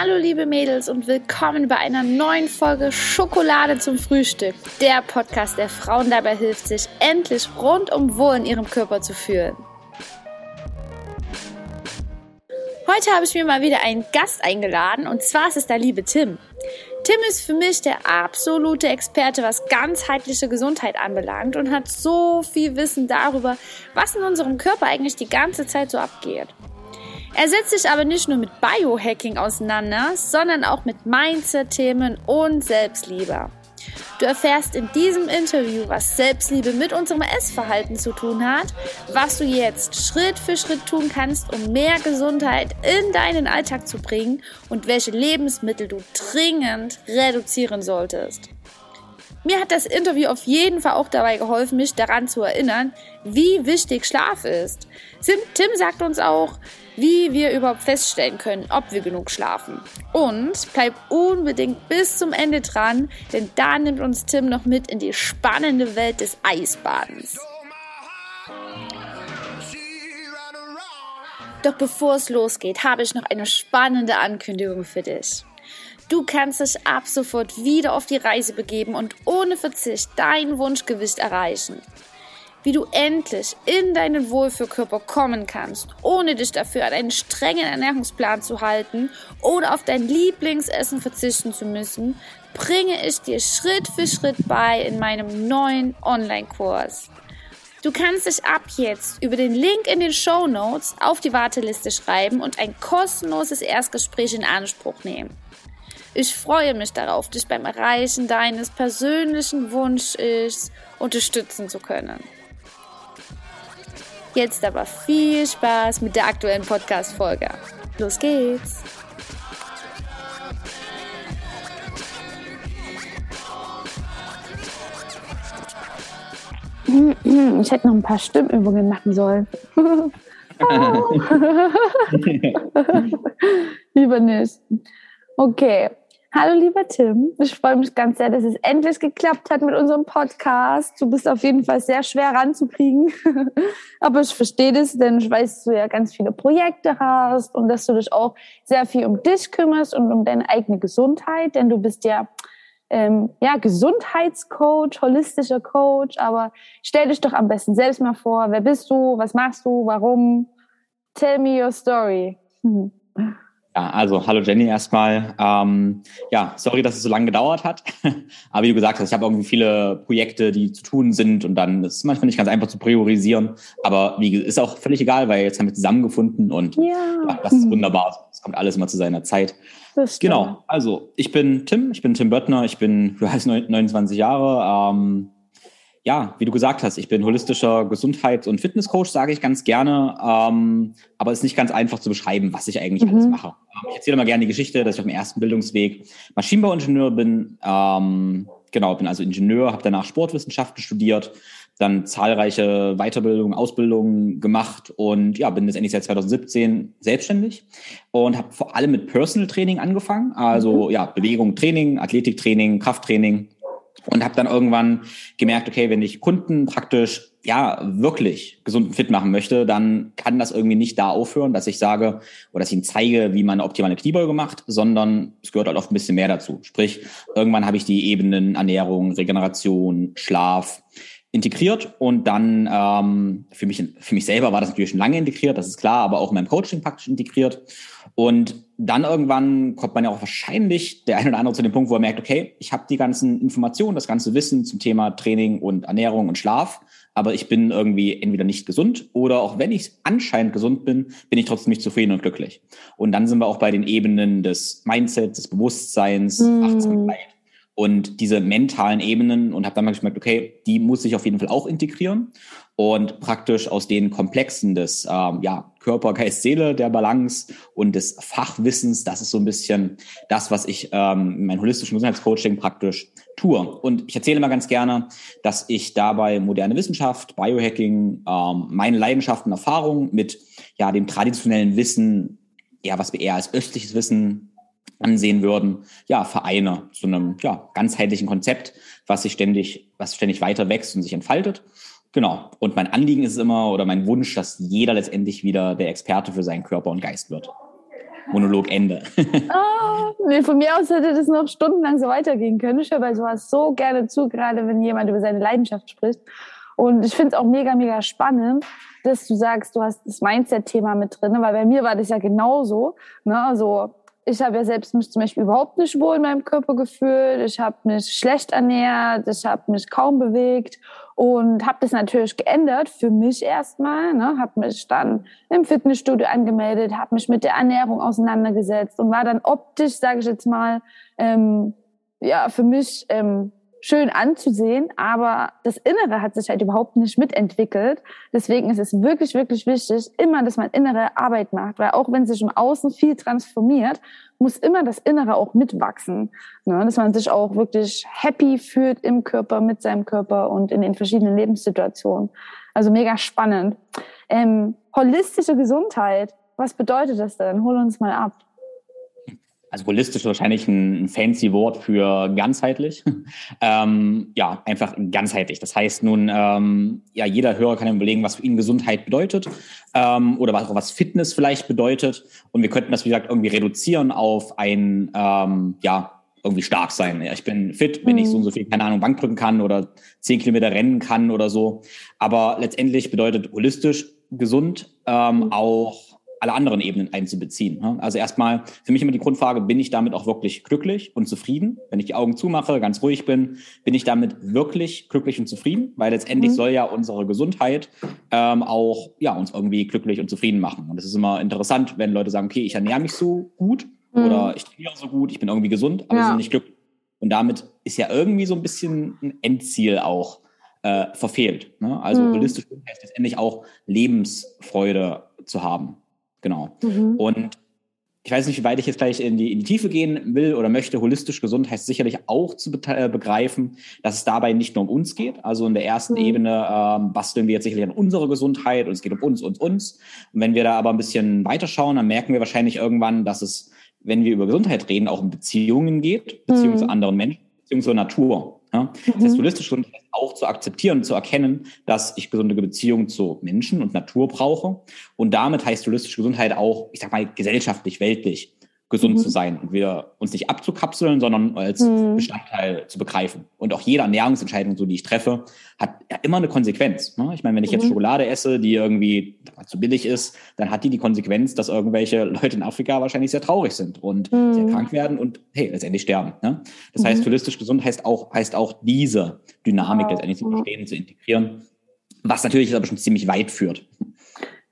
Hallo liebe Mädels und willkommen bei einer neuen Folge Schokolade zum Frühstück. Der Podcast, der Frauen dabei hilft, sich endlich rundum wohl in ihrem Körper zu fühlen. Heute habe ich mir mal wieder einen Gast eingeladen und zwar ist es der liebe Tim. Tim ist für mich der absolute Experte, was ganzheitliche Gesundheit anbelangt und hat so viel Wissen darüber, was in unserem Körper eigentlich die ganze Zeit so abgeht. Er setzt sich aber nicht nur mit Biohacking auseinander, sondern auch mit Mindset-Themen und Selbstliebe. Du erfährst in diesem Interview, was Selbstliebe mit unserem Essverhalten zu tun hat, was du jetzt Schritt für Schritt tun kannst, um mehr Gesundheit in deinen Alltag zu bringen und welche Lebensmittel du dringend reduzieren solltest. Mir hat das Interview auf jeden Fall auch dabei geholfen, mich daran zu erinnern, wie wichtig Schlaf ist. Tim sagt uns auch, wie wir überhaupt feststellen können, ob wir genug schlafen. Und bleib unbedingt bis zum Ende dran, denn da nimmt uns Tim noch mit in die spannende Welt des Eisbadens. Doch bevor es losgeht, habe ich noch eine spannende Ankündigung für dich. Du kannst dich ab sofort wieder auf die Reise begeben und ohne Verzicht dein Wunschgewicht erreichen wie du endlich in deinen Wohlfühlkörper kommen kannst, ohne dich dafür an einen strengen Ernährungsplan zu halten oder auf dein Lieblingsessen verzichten zu müssen, bringe ich dir Schritt für Schritt bei in meinem neuen Online-Kurs. Du kannst dich ab jetzt über den Link in den Show Notes auf die Warteliste schreiben und ein kostenloses Erstgespräch in Anspruch nehmen. Ich freue mich darauf, dich beim Erreichen deines persönlichen Wunschichs unterstützen zu können. Jetzt aber viel Spaß mit der aktuellen Podcast-Folge. Los geht's! Ich hätte noch ein paar Stimmübungen machen sollen. Lieber nicht. Okay. Hallo lieber Tim, ich freue mich ganz sehr, dass es endlich geklappt hat mit unserem Podcast. Du bist auf jeden Fall sehr schwer ranzukriegen, aber ich verstehe das, denn ich weiß, dass du ja ganz viele Projekte hast und dass du dich auch sehr viel um dich kümmerst und um deine eigene Gesundheit, denn du bist ja ähm, ja Gesundheitscoach, holistischer Coach. Aber stell dich doch am besten selbst mal vor, wer bist du, was machst du, warum? Tell me your story. Ja, also hallo Jenny erstmal. Ähm, ja, sorry, dass es so lange gedauert hat. Aber wie du gesagt hast, ich habe irgendwie viele Projekte, die zu tun sind und dann ist es manchmal nicht ganz einfach zu priorisieren. Aber wie ist auch völlig egal, weil jetzt haben wir zusammengefunden und ja. ja das ist wunderbar. Es kommt alles immer zu seiner Zeit. Genau, also ich bin Tim, ich bin Tim Böttner, ich bin, du heißt 29 Jahre. Ähm, ja, wie du gesagt hast, ich bin holistischer Gesundheits- und Fitnesscoach, sage ich ganz gerne. Ähm, aber es ist nicht ganz einfach zu beschreiben, was ich eigentlich mhm. alles mache. Ähm, ich erzähle mal gerne die Geschichte, dass ich auf dem ersten Bildungsweg Maschinenbauingenieur bin. Ähm, genau, bin also Ingenieur, habe danach Sportwissenschaften studiert, dann zahlreiche Weiterbildungen, Ausbildungen gemacht und ja, bin letztendlich seit 2017 selbstständig und habe vor allem mit Personal Training angefangen, also mhm. ja, Bewegung, Training, Athletiktraining, Krafttraining und habe dann irgendwann gemerkt, okay, wenn ich Kunden praktisch ja wirklich gesund und fit machen möchte, dann kann das irgendwie nicht da aufhören, dass ich sage oder dass ich ihnen zeige, wie man eine optimale Kniebeuge macht, sondern es gehört halt oft ein bisschen mehr dazu. Sprich, irgendwann habe ich die Ebenen Ernährung, Regeneration, Schlaf integriert und dann ähm, für mich für mich selber war das natürlich schon lange integriert, das ist klar, aber auch in meinem Coaching praktisch integriert und dann irgendwann kommt man ja auch wahrscheinlich der eine oder andere zu dem Punkt, wo er merkt, okay, ich habe die ganzen Informationen, das ganze Wissen zum Thema Training und Ernährung und Schlaf, aber ich bin irgendwie entweder nicht gesund oder auch wenn ich anscheinend gesund bin, bin ich trotzdem nicht zufrieden und glücklich. Und dann sind wir auch bei den Ebenen des Mindsets, des Bewusstseins, mm. Achtsamkeit und diese mentalen Ebenen und habe dann mal gemerkt, okay, die muss ich auf jeden Fall auch integrieren und praktisch aus den Komplexen des ähm, ja, Körper, Geist, Seele, der Balance und des Fachwissens, das ist so ein bisschen das, was ich ähm, in meinem holistischen Gesundheitscoaching praktisch tue. Und ich erzähle immer ganz gerne, dass ich dabei moderne Wissenschaft, Biohacking, ähm, meine Leidenschaften, Erfahrungen mit ja dem traditionellen Wissen, ja, was wir eher als östliches Wissen ansehen würden, ja, Vereine zu einem ja, ganzheitlichen Konzept, was sich ständig, was ständig weiter wächst und sich entfaltet. Genau. Und mein Anliegen ist immer oder mein Wunsch, dass jeder letztendlich wieder der Experte für seinen Körper und Geist wird. Monolog Ende. oh, nee, von mir aus hätte das noch stundenlang so weitergehen können. Ich höre bei sowas so gerne zu, gerade wenn jemand über seine Leidenschaft spricht. Und ich finde es auch mega, mega spannend, dass du sagst, du hast das Mindset-Thema mit drin, weil bei mir war das ja genauso. Ne? Also ich habe ja selbst mich zum Beispiel überhaupt nicht wohl in meinem Körper gefühlt. Ich habe mich schlecht ernährt, ich habe mich kaum bewegt und habe das natürlich geändert für mich erstmal. Ne? Habe mich dann im Fitnessstudio angemeldet, habe mich mit der Ernährung auseinandergesetzt und war dann optisch, sage ich jetzt mal, ähm, ja für mich ähm, schön anzusehen, aber das Innere hat sich halt überhaupt nicht mitentwickelt. Deswegen ist es wirklich, wirklich wichtig, immer, dass man innere Arbeit macht, weil auch wenn sich im Außen viel transformiert, muss immer das Innere auch mitwachsen. Ne? Dass man sich auch wirklich happy fühlt im Körper, mit seinem Körper und in den verschiedenen Lebenssituationen. Also mega spannend. Ähm, holistische Gesundheit, was bedeutet das denn? Hol uns mal ab also holistisch wahrscheinlich ein, fancy Wort für ganzheitlich. ähm, ja, einfach ganzheitlich. Das heißt nun, ähm, ja, jeder Hörer kann überlegen, was für ihn Gesundheit bedeutet ähm, oder was, was Fitness vielleicht bedeutet. Und wir könnten das, wie gesagt, irgendwie reduzieren auf ein, ähm, ja, irgendwie stark sein. Ja, ich bin fit, wenn mhm. ich so und so viel, keine Ahnung, Bank drücken kann oder zehn Kilometer rennen kann oder so. Aber letztendlich bedeutet holistisch gesund ähm, mhm. auch alle anderen Ebenen einzubeziehen. Ne? Also erstmal für mich immer die Grundfrage, bin ich damit auch wirklich glücklich und zufrieden? Wenn ich die Augen zumache, ganz ruhig bin, bin ich damit wirklich glücklich und zufrieden? Weil letztendlich mhm. soll ja unsere Gesundheit ähm, auch ja, uns irgendwie glücklich und zufrieden machen. Und es ist immer interessant, wenn Leute sagen, okay, ich ernähre mich so gut mhm. oder ich trainiere so gut, ich bin irgendwie gesund, aber ja. sind nicht glücklich. Und damit ist ja irgendwie so ein bisschen ein Endziel auch äh, verfehlt. Ne? Also mhm. holistisch heißt letztendlich auch Lebensfreude zu haben. Genau. Mhm. Und ich weiß nicht, wie weit ich jetzt gleich in die, in die Tiefe gehen will oder möchte. Holistisch gesund heißt sicherlich auch zu be äh, begreifen, dass es dabei nicht nur um uns geht. Also in der ersten mhm. Ebene ähm, basteln wir jetzt sicherlich an unsere Gesundheit und es geht um uns, uns, uns. Und wenn wir da aber ein bisschen weiterschauen, dann merken wir wahrscheinlich irgendwann, dass es, wenn wir über Gesundheit reden, auch um Beziehungen geht, Beziehungen mhm. zu anderen Menschen, Beziehungen zur Natur. Ja? Mhm. Das heißt, holistisch gesund auch zu akzeptieren, zu erkennen, dass ich gesunde Beziehungen zu Menschen und Natur brauche. Und damit heißt holistische Gesundheit auch, ich sag mal, gesellschaftlich, weltlich gesund mhm. zu sein und wir uns nicht abzukapseln, sondern als mhm. Bestandteil zu begreifen. Und auch jede Ernährungsentscheidung, so die ich treffe, hat ja immer eine Konsequenz. Ne? Ich meine, wenn ich jetzt mhm. Schokolade esse, die irgendwie zu billig ist, dann hat die die Konsequenz, dass irgendwelche Leute in Afrika wahrscheinlich sehr traurig sind und sehr mhm. krank werden und hey, letztendlich sterben. Ne? Das heißt, mhm. holistisch gesund heißt auch, heißt auch diese Dynamik letztendlich zu verstehen, zu integrieren, was natürlich aber schon ziemlich weit führt.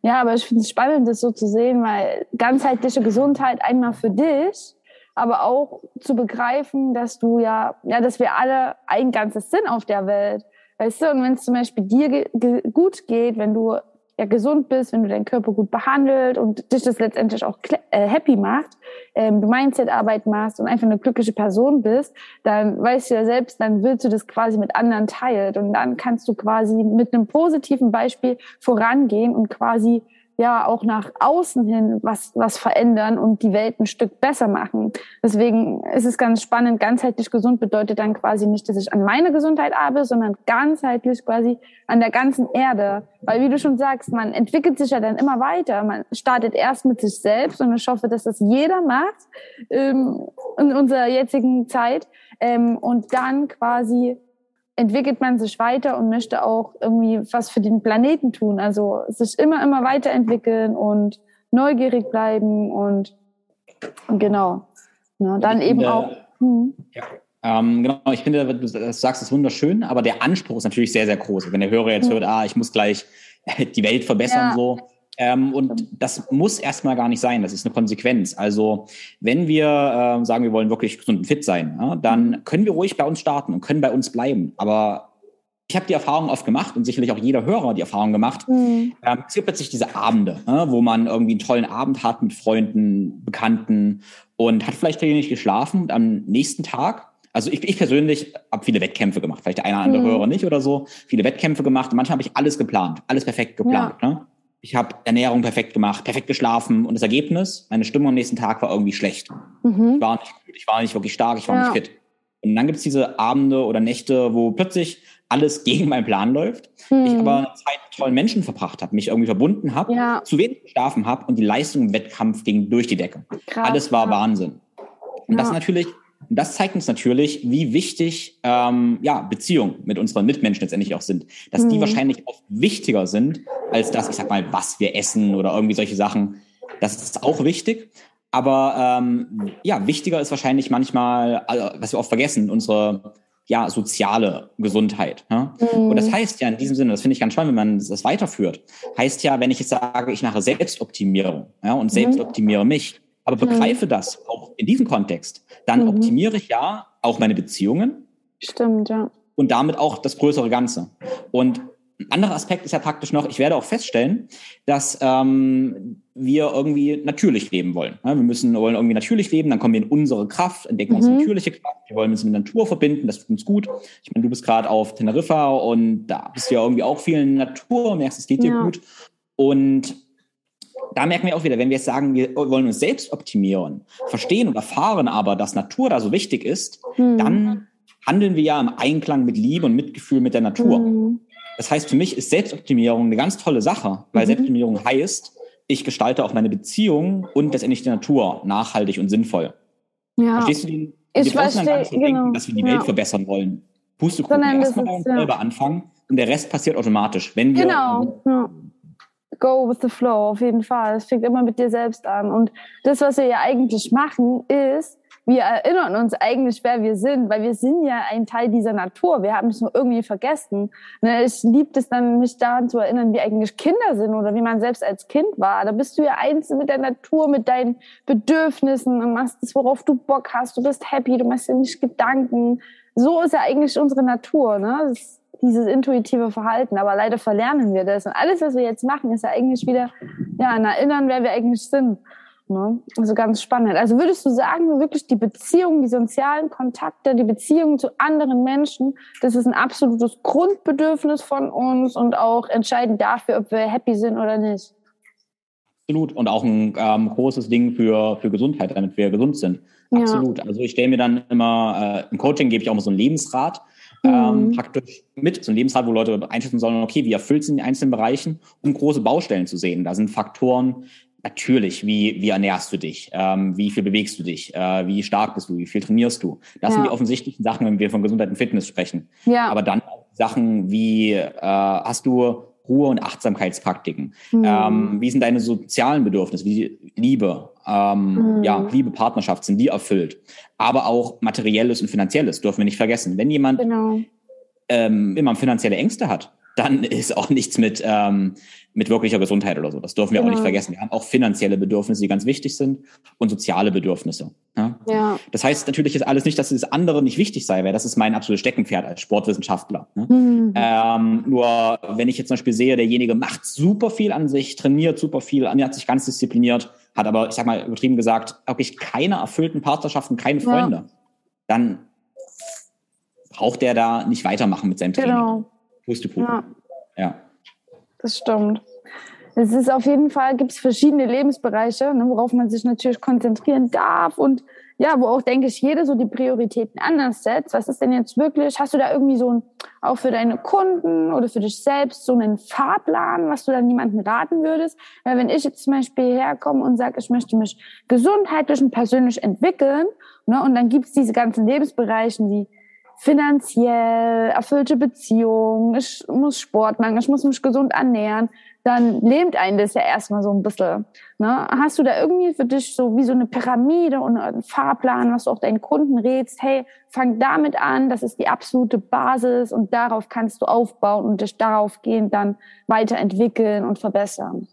Ja, aber ich finde es spannend, das so zu sehen, weil ganzheitliche Gesundheit einmal für dich, aber auch zu begreifen, dass du ja, ja, dass wir alle ein ganzes sind auf der Welt. Weißt du, und wenn es zum Beispiel dir gut geht, wenn du ja gesund bist, wenn du deinen Körper gut behandelt und dich das letztendlich auch äh, happy macht, ähm, du Mindset-Arbeit machst und einfach eine glückliche Person bist, dann weißt du ja selbst, dann willst du das quasi mit anderen teilen und dann kannst du quasi mit einem positiven Beispiel vorangehen und quasi ja auch nach außen hin was, was verändern und die Welt ein Stück besser machen. Deswegen ist es ganz spannend. Ganzheitlich gesund bedeutet dann quasi nicht, dass ich an meine Gesundheit arbeite, sondern ganzheitlich quasi an der ganzen Erde. Weil wie du schon sagst, man entwickelt sich ja dann immer weiter. Man startet erst mit sich selbst und ich hoffe, dass das jeder macht ähm, in unserer jetzigen Zeit ähm, und dann quasi entwickelt man sich weiter und möchte auch irgendwie was für den Planeten tun. Also sich immer, immer weiterentwickeln und neugierig bleiben und, und genau. Ja, dann eben finde, auch. Hm. Ja. Ähm, genau, ich finde, du sagst es wunderschön, aber der Anspruch ist natürlich sehr, sehr groß. Wenn der Hörer jetzt hört, ah, ich muss gleich die Welt verbessern, ja. so, ähm, und das muss erstmal gar nicht sein. Das ist eine Konsequenz. Also wenn wir äh, sagen, wir wollen wirklich gesund und fit sein, ja, dann mhm. können wir ruhig bei uns starten und können bei uns bleiben. Aber ich habe die Erfahrung oft gemacht und sicherlich auch jeder Hörer die Erfahrung gemacht. Mhm. Ähm, es gibt plötzlich diese Abende, ja, wo man irgendwie einen tollen Abend hat mit Freunden, Bekannten und hat vielleicht nicht geschlafen und am nächsten Tag also ich, ich persönlich habe viele Wettkämpfe gemacht, vielleicht der eine oder andere mhm. Hörer nicht oder so, viele Wettkämpfe gemacht. Und manchmal habe ich alles geplant, alles perfekt geplant. Ja. Ne? Ich habe Ernährung perfekt gemacht, perfekt geschlafen und das Ergebnis, meine Stimmung am nächsten Tag war irgendwie schlecht. Mhm. Ich war nicht gut, ich war nicht wirklich stark, ich war ja. nicht fit. Und dann gibt es diese Abende oder Nächte, wo plötzlich alles gegen meinen Plan läuft. Mhm. Ich aber eine Zeit mit tollen Menschen verbracht habe, mich irgendwie verbunden habe, ja. zu wenig geschlafen habe und die Leistung im Wettkampf ging durch die Decke. Krass, alles war ja. Wahnsinn. Und das natürlich, das zeigt uns natürlich, wie wichtig ähm, ja, Beziehungen mit unseren Mitmenschen letztendlich auch sind. Dass mhm. die wahrscheinlich oft wichtiger sind, als das, ich sag mal, was wir essen oder irgendwie solche Sachen. Das ist auch wichtig. Aber ähm, ja, wichtiger ist wahrscheinlich manchmal, also, was wir oft vergessen, unsere ja, soziale Gesundheit. Ja? Mhm. Und das heißt ja in diesem Sinne, das finde ich ganz spannend, wenn man das weiterführt, heißt ja, wenn ich jetzt sage, ich mache Selbstoptimierung ja, und mhm. mich, aber begreife mhm. das auch in diesem Kontext, dann mhm. optimiere ich ja auch meine Beziehungen. Stimmt, ja. Und damit auch das größere Ganze. Und ein anderer Aspekt ist ja praktisch noch, ich werde auch feststellen, dass ähm, wir irgendwie natürlich leben wollen. Wir müssen wollen irgendwie natürlich leben, dann kommen wir in unsere Kraft, entdecken mhm. unsere natürliche Kraft, wir wollen uns mit der Natur verbinden, das tut uns gut. Ich meine, du bist gerade auf Teneriffa und da bist du ja irgendwie auch viel in der Natur, merkst, es geht dir ja. gut. Und da merken wir auch wieder, wenn wir jetzt sagen, wir wollen uns selbst optimieren, verstehen und erfahren aber, dass Natur da so wichtig ist, mhm. dann handeln wir ja im Einklang mit Liebe und Mitgefühl mit der Natur. Mhm. Das heißt, für mich ist Selbstoptimierung eine ganz tolle Sache, weil mhm. Selbstoptimierung heißt, ich gestalte auch meine Beziehung und letztendlich die Natur nachhaltig und sinnvoll. Ja. Verstehst du den? Ich wir verstehe, gar nicht so genau. denken, dass wir die Welt verbessern wollen. Pustekuchen, erstmal bei uns ja. selber anfangen und der Rest passiert automatisch. Wenn wir genau. Go with the flow, auf jeden Fall. Es fängt immer mit dir selbst an. Und das, was wir ja eigentlich machen, ist, wir erinnern uns eigentlich, wer wir sind, weil wir sind ja ein Teil dieser Natur. Wir haben es nur irgendwie vergessen. Ne, ich liebe es dann, mich daran zu erinnern, wie eigentlich Kinder sind oder wie man selbst als Kind war. Da bist du ja eins mit der Natur, mit deinen Bedürfnissen und machst das, worauf du Bock hast. Du bist happy, du machst dir nicht Gedanken. So ist ja eigentlich unsere Natur, ne? Das, dieses intuitive Verhalten. Aber leider verlernen wir das. Und alles, was wir jetzt machen, ist ja eigentlich wieder, ja, ein Erinnern, wer wir eigentlich sind. Ne? Also ganz spannend. Also würdest du sagen, wirklich die Beziehungen, die sozialen Kontakte, die Beziehungen zu anderen Menschen, das ist ein absolutes Grundbedürfnis von uns und auch entscheidend dafür, ob wir happy sind oder nicht. Absolut. Und auch ein ähm, großes Ding für, für Gesundheit, damit wir gesund sind. Absolut. Ja. Also ich stelle mir dann immer, äh, im Coaching gebe ich auch mal so einen Lebensrat ähm, mhm. praktisch mit, so ein Lebensrat, wo Leute einschätzen sollen, okay, wie erfüllt sind die einzelnen Bereichen, um große Baustellen zu sehen. Da sind Faktoren Natürlich, wie, wie ernährst du dich? Ähm, wie viel bewegst du dich? Äh, wie stark bist du? Wie viel trainierst du? Das ja. sind die offensichtlichen Sachen, wenn wir von Gesundheit und Fitness sprechen. Ja. Aber dann auch Sachen wie, äh, hast du Ruhe- und Achtsamkeitspraktiken? Mhm. Ähm, wie sind deine sozialen Bedürfnisse? Wie Liebe? Ähm, mhm. Ja, Liebe, Partnerschaft, sind die erfüllt? Aber auch materielles und finanzielles dürfen wir nicht vergessen. Wenn jemand genau. ähm, immer finanzielle Ängste hat, dann ist auch nichts mit, ähm, mit wirklicher Gesundheit oder so. Das dürfen wir genau. auch nicht vergessen. Wir haben auch finanzielle Bedürfnisse, die ganz wichtig sind und soziale Bedürfnisse. Ja? ja. Das heißt natürlich ist alles nicht, dass das andere nicht wichtig sei, weil das ist mein absolutes Steckenpferd als Sportwissenschaftler. Ne? Mhm. Ähm, nur wenn ich jetzt zum Beispiel sehe, derjenige macht super viel an sich, trainiert super viel, hat sich ganz diszipliniert, hat aber, ich sag mal übertrieben gesagt, wirklich keine erfüllten Partnerschaften, keine Freunde, ja. dann braucht der da nicht weitermachen mit seinem Training. Genau. Pustekuchen. Ja. ja. Das stimmt. Es ist auf jeden Fall, gibt es verschiedene Lebensbereiche, ne, worauf man sich natürlich konzentrieren darf und ja, wo auch, denke ich, jeder so die Prioritäten anders setzt. Was ist denn jetzt wirklich, hast du da irgendwie so ein, auch für deine Kunden oder für dich selbst so einen Fahrplan, was du dann niemandem raten würdest? Weil wenn ich jetzt zum Beispiel herkomme und sage, ich möchte mich gesundheitlich und persönlich entwickeln, ne, und dann gibt es diese ganzen Lebensbereichen wie finanziell, erfüllte Beziehung, ich muss Sport machen, ich muss mich gesund ernähren, dann lähmt einen das ja erstmal so ein bisschen. Ne? Hast du da irgendwie für dich so wie so eine Pyramide und einen Fahrplan, was du auch deinen Kunden rätst, hey, fang damit an, das ist die absolute Basis und darauf kannst du aufbauen und dich darauf gehen dann weiterentwickeln und verbessern?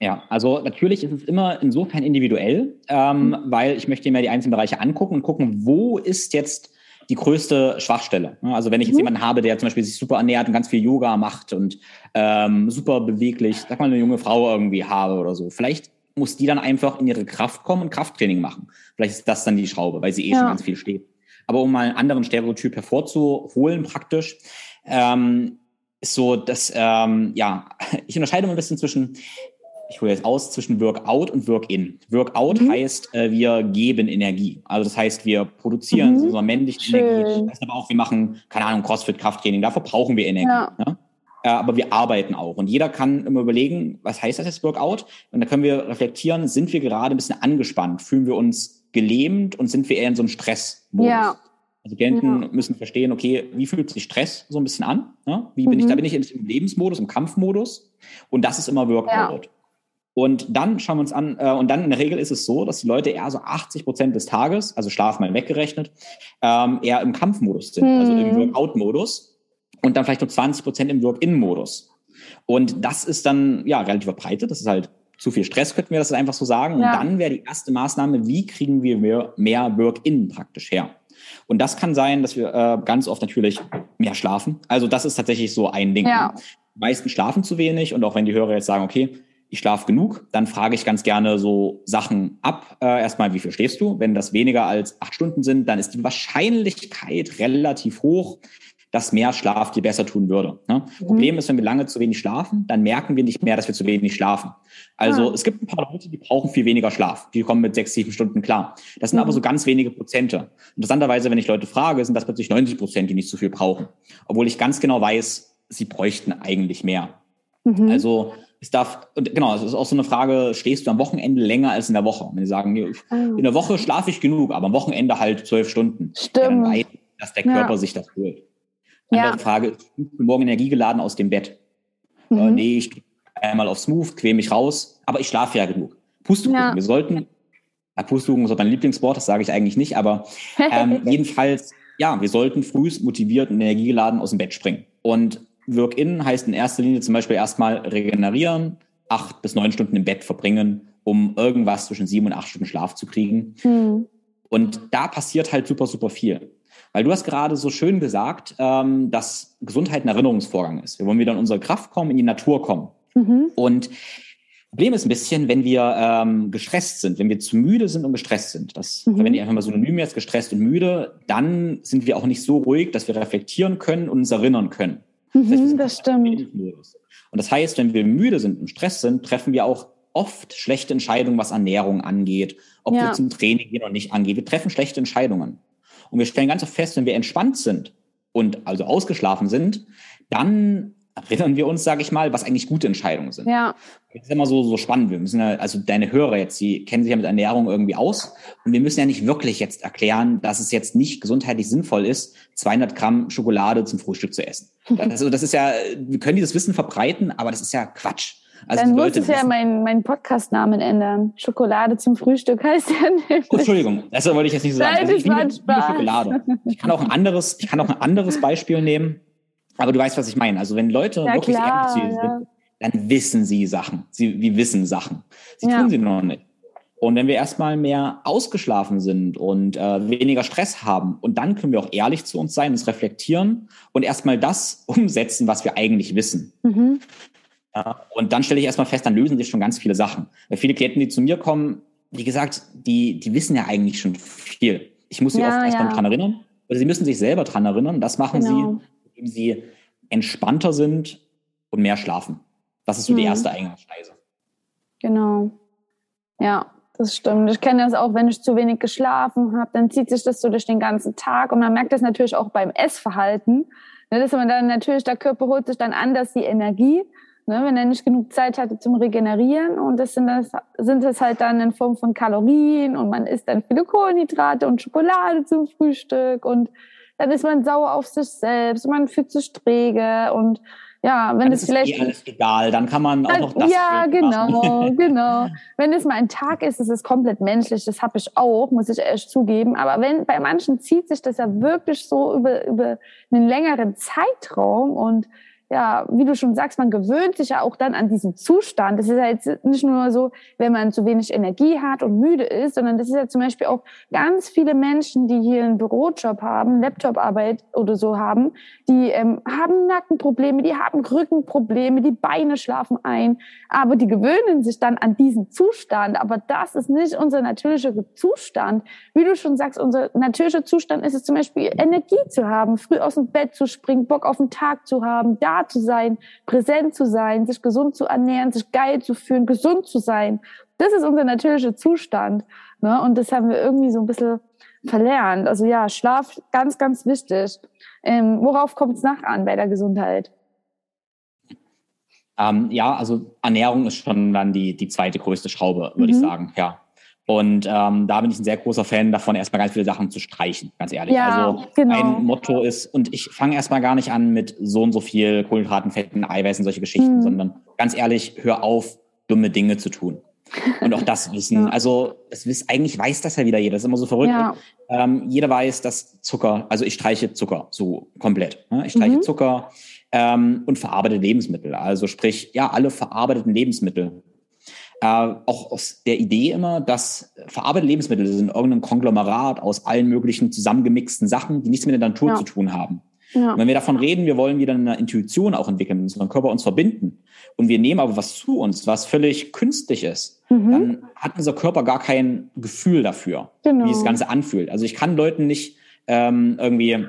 Ja, also natürlich ist es immer insofern individuell, ähm, mhm. weil ich möchte mir die einzelnen Bereiche angucken und gucken, wo ist jetzt die größte Schwachstelle. Also wenn ich jetzt mhm. jemanden habe, der zum Beispiel sich super ernährt und ganz viel Yoga macht und ähm, super beweglich, sag mal eine junge Frau irgendwie habe oder so, vielleicht muss die dann einfach in ihre Kraft kommen und Krafttraining machen. Vielleicht ist das dann die Schraube, weil sie eh ja. schon ganz viel steht. Aber um mal einen anderen Stereotyp hervorzuholen praktisch, ähm, ist so, dass, ähm, ja, ich unterscheide mal ein bisschen zwischen ich hole jetzt aus zwischen Workout und Work-in. Workout mhm. heißt, äh, wir geben Energie. Also das heißt, wir produzieren mhm. unsere männliche Schön. Energie. Das heißt aber auch, wir machen, keine Ahnung, CrossFit, Krafttraining, dafür brauchen wir Energie. Ja. Ne? Äh, aber wir arbeiten auch. Und jeder kann immer überlegen, was heißt das jetzt Workout? Und da können wir reflektieren, sind wir gerade ein bisschen angespannt? Fühlen wir uns gelähmt und sind wir eher in so einem Stressmodus? Ja. Also Klienten ja. müssen verstehen, okay, wie fühlt sich Stress so ein bisschen an? Ne? Wie bin mhm. ich, da bin ich im Lebensmodus, im Kampfmodus. Und das ist immer Workout. Ja. Und dann schauen wir uns an, äh, und dann in der Regel ist es so, dass die Leute eher so 80 Prozent des Tages, also Schlaf mal weggerechnet, ähm, eher im Kampfmodus sind, mhm. also im mhm. Workout-Modus und dann vielleicht nur 20 Prozent im Work-in-Modus. Und das ist dann ja relativ verbreitet. Das ist halt zu viel Stress, könnten wir das einfach so sagen. Ja. Und dann wäre die erste Maßnahme, wie kriegen wir mehr, mehr Work-in praktisch her? Und das kann sein, dass wir äh, ganz oft natürlich mehr schlafen. Also das ist tatsächlich so ein Ding. Ja. Die meisten schlafen zu wenig und auch wenn die Hörer jetzt sagen, okay, ich schlafe genug, dann frage ich ganz gerne so Sachen ab. Äh, erstmal, wie viel schläfst du? Wenn das weniger als acht Stunden sind, dann ist die Wahrscheinlichkeit relativ hoch, dass mehr Schlaf dir besser tun würde. Ne? Mhm. Problem ist, wenn wir lange zu wenig schlafen, dann merken wir nicht mehr, dass wir zu wenig schlafen. Also ah. es gibt ein paar Leute, die brauchen viel weniger Schlaf. Die kommen mit sechs, sieben Stunden klar. Das sind mhm. aber so ganz wenige Prozente. Interessanterweise, wenn ich Leute frage, sind das plötzlich 90 Prozent, die nicht so viel brauchen. Obwohl ich ganz genau weiß, sie bräuchten eigentlich mehr. Mhm. Also es darf, genau, es ist auch so eine Frage, stehst du am Wochenende länger als in der Woche? wenn die sagen, ah. in der Woche schlafe ich genug, aber am Wochenende halt zwölf Stunden. Stimmt. Ja, dann weiß ich, dass der Körper ja. sich das holt. Andere ja. Frage, ist morgen energiegeladen aus dem Bett? Mhm. Äh, nee, ich einmal auf Smooth, quäl mich raus, aber ich schlafe ja genug. Pustekuchen, ja. wir sollten, ja, Pustekuchen ist auch mein Lieblingswort, das sage ich eigentlich nicht, aber ähm, jedenfalls, ja, wir sollten früh motiviert und energiegeladen aus dem Bett springen. Und Work-in heißt in erster Linie zum Beispiel erstmal regenerieren, acht bis neun Stunden im Bett verbringen, um irgendwas zwischen sieben und acht Stunden Schlaf zu kriegen. Mhm. Und da passiert halt super, super viel. Weil du hast gerade so schön gesagt, ähm, dass Gesundheit ein Erinnerungsvorgang ist. Wir wollen wieder in unsere Kraft kommen, in die Natur kommen. Mhm. Und Problem ist ein bisschen, wenn wir ähm, gestresst sind, wenn wir zu müde sind und gestresst sind. Das mhm. verwende ich einfach mal synonym jetzt, gestresst und müde, dann sind wir auch nicht so ruhig, dass wir reflektieren können und uns erinnern können. Mhm, das, stimmt. Und das heißt, wenn wir müde sind und Stress sind, treffen wir auch oft schlechte Entscheidungen, was Ernährung angeht, ob ja. wir zum Training gehen oder nicht angeht. Wir treffen schlechte Entscheidungen. Und wir stellen ganz oft fest, wenn wir entspannt sind und also ausgeschlafen sind, dann erinnern wir uns, sage ich mal, was eigentlich gute Entscheidungen sind. Ja. Das ist immer so, so spannend. Wir müssen ja, also deine Hörer jetzt, die kennen sich ja mit Ernährung irgendwie aus. Und wir müssen ja nicht wirklich jetzt erklären, dass es jetzt nicht gesundheitlich sinnvoll ist, 200 Gramm Schokolade zum Frühstück zu essen. Also das ist ja, wir können dieses Wissen verbreiten, aber das ist ja Quatsch. Also Dann muss es ja meinen mein Podcast-Namen ändern. Schokolade zum Frühstück heißt ja nicht. Oh, Entschuldigung, das wollte ich jetzt nicht so sagen. Also ich liebe, liebe Schokolade. Ich kann auch ein anderes, ich kann auch ein anderes Beispiel nehmen. Aber du weißt, was ich meine. Also wenn Leute ja, wirklich klar, ja. sind, dann wissen sie Sachen. Sie, sie wissen Sachen. Sie ja. tun sie noch nicht. Und wenn wir erstmal mehr ausgeschlafen sind und äh, weniger Stress haben, und dann können wir auch ehrlich zu uns sein, uns reflektieren und erstmal das umsetzen, was wir eigentlich wissen. Mhm. Ja, und dann stelle ich erstmal fest, dann lösen sich schon ganz viele Sachen. Weil viele Klienten, die zu mir kommen, wie gesagt, die, die wissen ja eigentlich schon viel. Ich muss sie ja, oft erstmal ja. dran erinnern. Oder sie müssen sich selber dran erinnern. Das machen genau. sie, indem sie entspannter sind und mehr schlafen. Das ist so mhm. die erste Eingangsschneise. Genau. Ja, das stimmt. Ich kenne das auch, wenn ich zu wenig geschlafen habe, dann zieht sich das so durch den ganzen Tag und man merkt das natürlich auch beim Essverhalten. Ne, dass man dann natürlich, der Körper holt sich dann anders die Energie ne, wenn er nicht genug Zeit hatte zum Regenerieren. Und das sind, das sind das halt dann in Form von Kalorien und man isst dann viele Kohlenhydrate und Schokolade zum Frühstück und dann ist man sauer auf sich selbst und man fühlt sich träge und ja, wenn es vielleicht eh alles egal, dann kann man auch noch das Ja, genau, genau. Wenn es mal ein Tag ist, ist es komplett menschlich. Das habe ich auch, muss ich echt zugeben. Aber wenn bei manchen zieht sich das ja wirklich so über über einen längeren Zeitraum und ja, wie du schon sagst, man gewöhnt sich ja auch dann an diesen Zustand. Das ist ja jetzt nicht nur so, wenn man zu wenig Energie hat und müde ist, sondern das ist ja zum Beispiel auch ganz viele Menschen, die hier einen Bürojob haben, Laptoparbeit oder so haben, die ähm, haben Nackenprobleme, die haben Rückenprobleme, die Beine schlafen ein, aber die gewöhnen sich dann an diesen Zustand. Aber das ist nicht unser natürlicher Zustand. Wie du schon sagst, unser natürlicher Zustand ist es zum Beispiel, Energie zu haben, früh aus dem Bett zu springen, Bock auf den Tag zu haben, da da zu sein, präsent zu sein, sich gesund zu ernähren, sich geil zu fühlen, gesund zu sein. Das ist unser natürlicher Zustand. Ne? Und das haben wir irgendwie so ein bisschen verlernt. Also ja, Schlaf ganz, ganz wichtig. Ähm, worauf kommt es nach an bei der Gesundheit? Ähm, ja, also Ernährung ist schon dann die, die zweite größte Schraube, würde mhm. ich sagen, ja. Und ähm, da bin ich ein sehr großer Fan davon, erstmal ganz viele Sachen zu streichen, ganz ehrlich. Ja, also genau. ein Motto ist, und ich fange erstmal gar nicht an mit so und so viel Kohlenhydraten, Fetten, Eiweißen, solche Geschichten, mhm. sondern ganz ehrlich, hör auf, dumme Dinge zu tun. Und auch das Wissen. Ja. Also das wiss, eigentlich weiß das ja wieder jeder. Das ist immer so verrückt. Ja. Ähm, jeder weiß, dass Zucker, also ich streiche Zucker so komplett. Ne? Ich streiche mhm. Zucker ähm, und verarbeitete Lebensmittel. Also sprich, ja, alle verarbeiteten Lebensmittel. Äh, auch aus der Idee immer, dass verarbeitete Lebensmittel sind irgendein Konglomerat aus allen möglichen zusammengemixten Sachen, die nichts mit der Natur ja. zu tun haben. Ja. Und wenn wir davon reden, wir wollen wieder eine Intuition auch entwickeln, mit unserem Körper uns verbinden und wir nehmen aber was zu uns, was völlig künstlich ist, mhm. dann hat unser Körper gar kein Gefühl dafür, genau. wie das Ganze anfühlt. Also ich kann Leuten nicht ähm, irgendwie,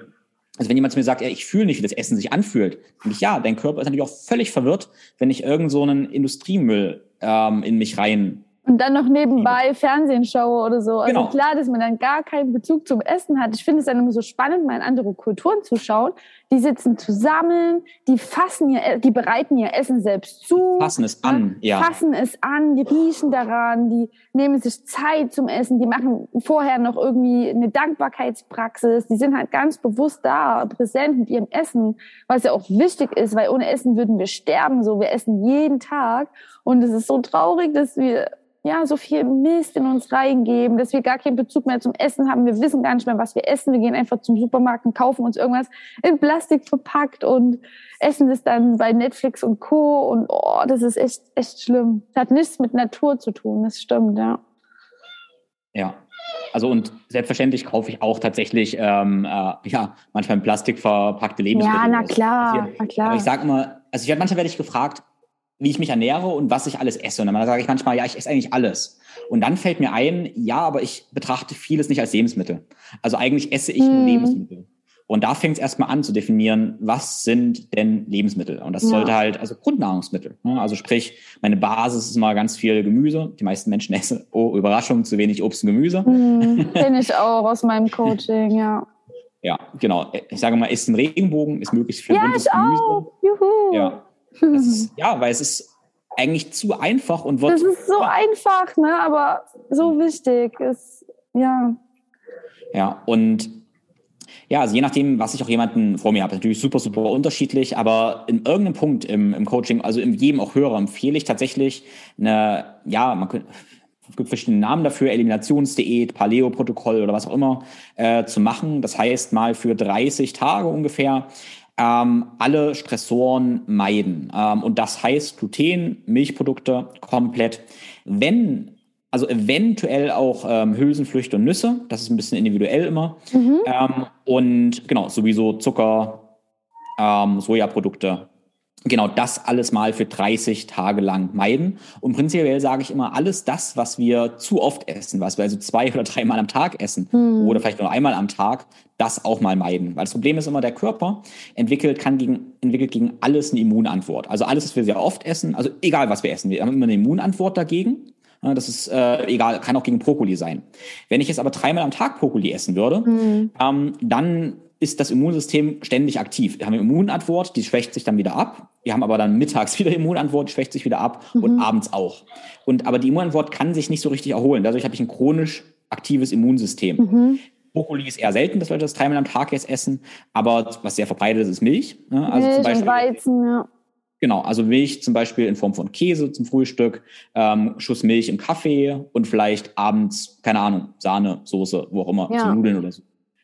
also wenn jemand zu mir sagt, ich fühle nicht, wie das Essen sich anfühlt, denke ich, ja, dein Körper ist natürlich auch völlig verwirrt, wenn ich irgend so einen Industriemüll ähm, in mich rein und dann noch nebenbei Fernsehen schaue oder so. Also genau. klar, dass man dann gar keinen Bezug zum Essen hat. Ich finde es dann immer so spannend, mal in andere Kulturen zu schauen. Die sitzen zusammen, die fassen ihr, die bereiten ihr Essen selbst zu. Fassen es an, ja. Fassen es an, die riechen daran, die nehmen sich Zeit zum Essen, die machen vorher noch irgendwie eine Dankbarkeitspraxis. Die sind halt ganz bewusst da, präsent mit ihrem Essen, was ja auch wichtig ist, weil ohne Essen würden wir sterben. So, wir essen jeden Tag. Und es ist so traurig, dass wir ja, so viel Mist in uns reingeben, dass wir gar keinen Bezug mehr zum Essen haben. Wir wissen gar nicht mehr, was wir essen. Wir gehen einfach zum Supermarkt und kaufen uns irgendwas in Plastik verpackt und essen es dann bei Netflix und Co. Und oh, das ist echt, echt schlimm. Das hat nichts mit Natur zu tun, das stimmt, ja. Ja, also und selbstverständlich kaufe ich auch tatsächlich ähm, äh, ja manchmal in Plastik verpackte Lebensmittel. Ja, na klar, na klar. Aber ich sage immer, also ich werde manchmal werde ich gefragt, wie ich mich ernähre und was ich alles esse. Und dann sage ich manchmal, ja, ich esse eigentlich alles. Und dann fällt mir ein, ja, aber ich betrachte vieles nicht als Lebensmittel. Also eigentlich esse ich mhm. nur Lebensmittel. Und da fängt es erstmal an zu definieren, was sind denn Lebensmittel? Und das ja. sollte halt, also Grundnahrungsmittel. Ne? Also sprich, meine Basis ist mal ganz viel Gemüse. Die meisten Menschen essen, oh, Überraschung, zu wenig Obst und Gemüse. Mhm, Kenne ich auch aus meinem Coaching, ja. Ja, genau. Ich sage mal, isst ein Regenbogen, ist möglichst viel ja, buntes ich Gemüse. Auch. Juhu. Ja, ist, ja, weil es ist eigentlich zu einfach und wird. Das ist so einfach, ne? Aber so wichtig ist, ja. Ja, und ja, also je nachdem, was ich auch jemanden vor mir habe, natürlich super, super unterschiedlich, aber in irgendeinem Punkt im, im Coaching, also in jedem auch Hörer, empfehle ich tatsächlich eine, ja, man könnte, es gibt verschiedene Namen dafür, Eliminationsdiät, Paleo-Protokoll oder was auch immer, äh, zu machen. Das heißt, mal für 30 Tage ungefähr ähm, alle Stressoren meiden. Ähm, und das heißt Gluten, Milchprodukte komplett. Wenn also eventuell auch ähm, Hülsenfrüchte und Nüsse, das ist ein bisschen individuell immer. Mhm. Ähm, und genau, sowieso Zucker, ähm, Sojaprodukte genau das alles mal für 30 Tage lang meiden. Und prinzipiell sage ich immer, alles das, was wir zu oft essen, was wir also zwei oder dreimal am Tag essen mhm. oder vielleicht nur einmal am Tag, das auch mal meiden. Weil das Problem ist immer, der Körper entwickelt, kann gegen, entwickelt gegen alles eine Immunantwort. Also alles, was wir sehr oft essen, also egal was wir essen, wir haben immer eine Immunantwort dagegen. Das ist äh, egal, kann auch gegen Brokkoli sein. Wenn ich jetzt aber dreimal am Tag Brokkoli essen würde, mhm. ähm, dann ist das Immunsystem ständig aktiv. Wir haben eine Immunantwort, die schwächt sich dann wieder ab. Wir haben aber dann mittags wieder Immunantwort, die schwächt sich wieder ab mhm. und abends auch. Und aber die Immunantwort kann sich nicht so richtig erholen. Dadurch habe ich ein chronisch aktives Immunsystem. Mhm. Brokkoli ist eher selten, dass Leute das dreimal am Tag jetzt essen, aber was sehr verbreitet ist, ist Milch. Ne? Also Milch zum Beispiel, und Weizen, ja. Genau, also Milch zum Beispiel in Form von Käse zum Frühstück, ähm, Schuss Milch im Kaffee und vielleicht abends, keine Ahnung, Sahne, Soße, wo auch immer, ja. zu Nudeln oder so.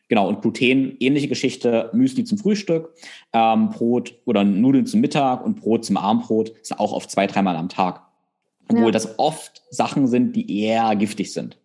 Genau, und Gluten, ähnliche Geschichte, Müsli zum Frühstück, ähm, Brot oder Nudeln zum Mittag und Brot zum Abendbrot, ist auch oft zwei, dreimal am Tag. Obwohl ja. das oft Sachen sind, die eher giftig sind.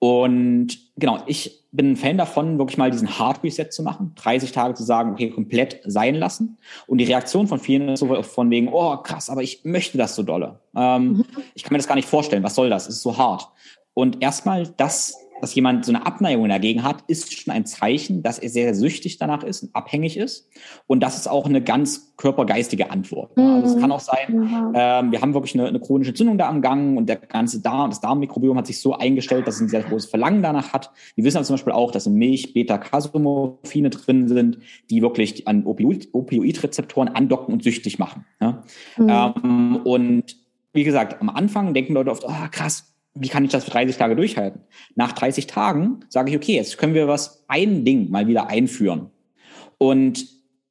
Und genau, ich bin ein Fan davon, wirklich mal diesen Hard Reset zu machen, 30 Tage zu sagen, okay, komplett sein lassen. Und die Reaktion von vielen ist so von wegen, oh krass, aber ich möchte das so dolle. Ähm, mhm. Ich kann mir das gar nicht vorstellen, was soll das? Es ist so hart. Und erstmal das dass jemand so eine Abneigung dagegen hat, ist schon ein Zeichen, dass er sehr, süchtig danach ist und abhängig ist. Und das ist auch eine ganz körpergeistige Antwort. Mhm. Also es kann auch sein, mhm. ähm, wir haben wirklich eine, eine, chronische Entzündung da am Gang und der ganze Darm, das Darmmikrobiom hat sich so eingestellt, dass es ein sehr großes Verlangen danach hat. Wir wissen aber zum Beispiel auch, dass in Milch Beta-Casomorphine drin sind, die wirklich an Opioid-Rezeptoren andocken und süchtig machen. Ja? Mhm. Ähm, und wie gesagt, am Anfang denken Leute oft, oh, krass, wie kann ich das für 30 Tage durchhalten? Nach 30 Tagen sage ich, okay, jetzt können wir was, ein Ding mal wieder einführen. Und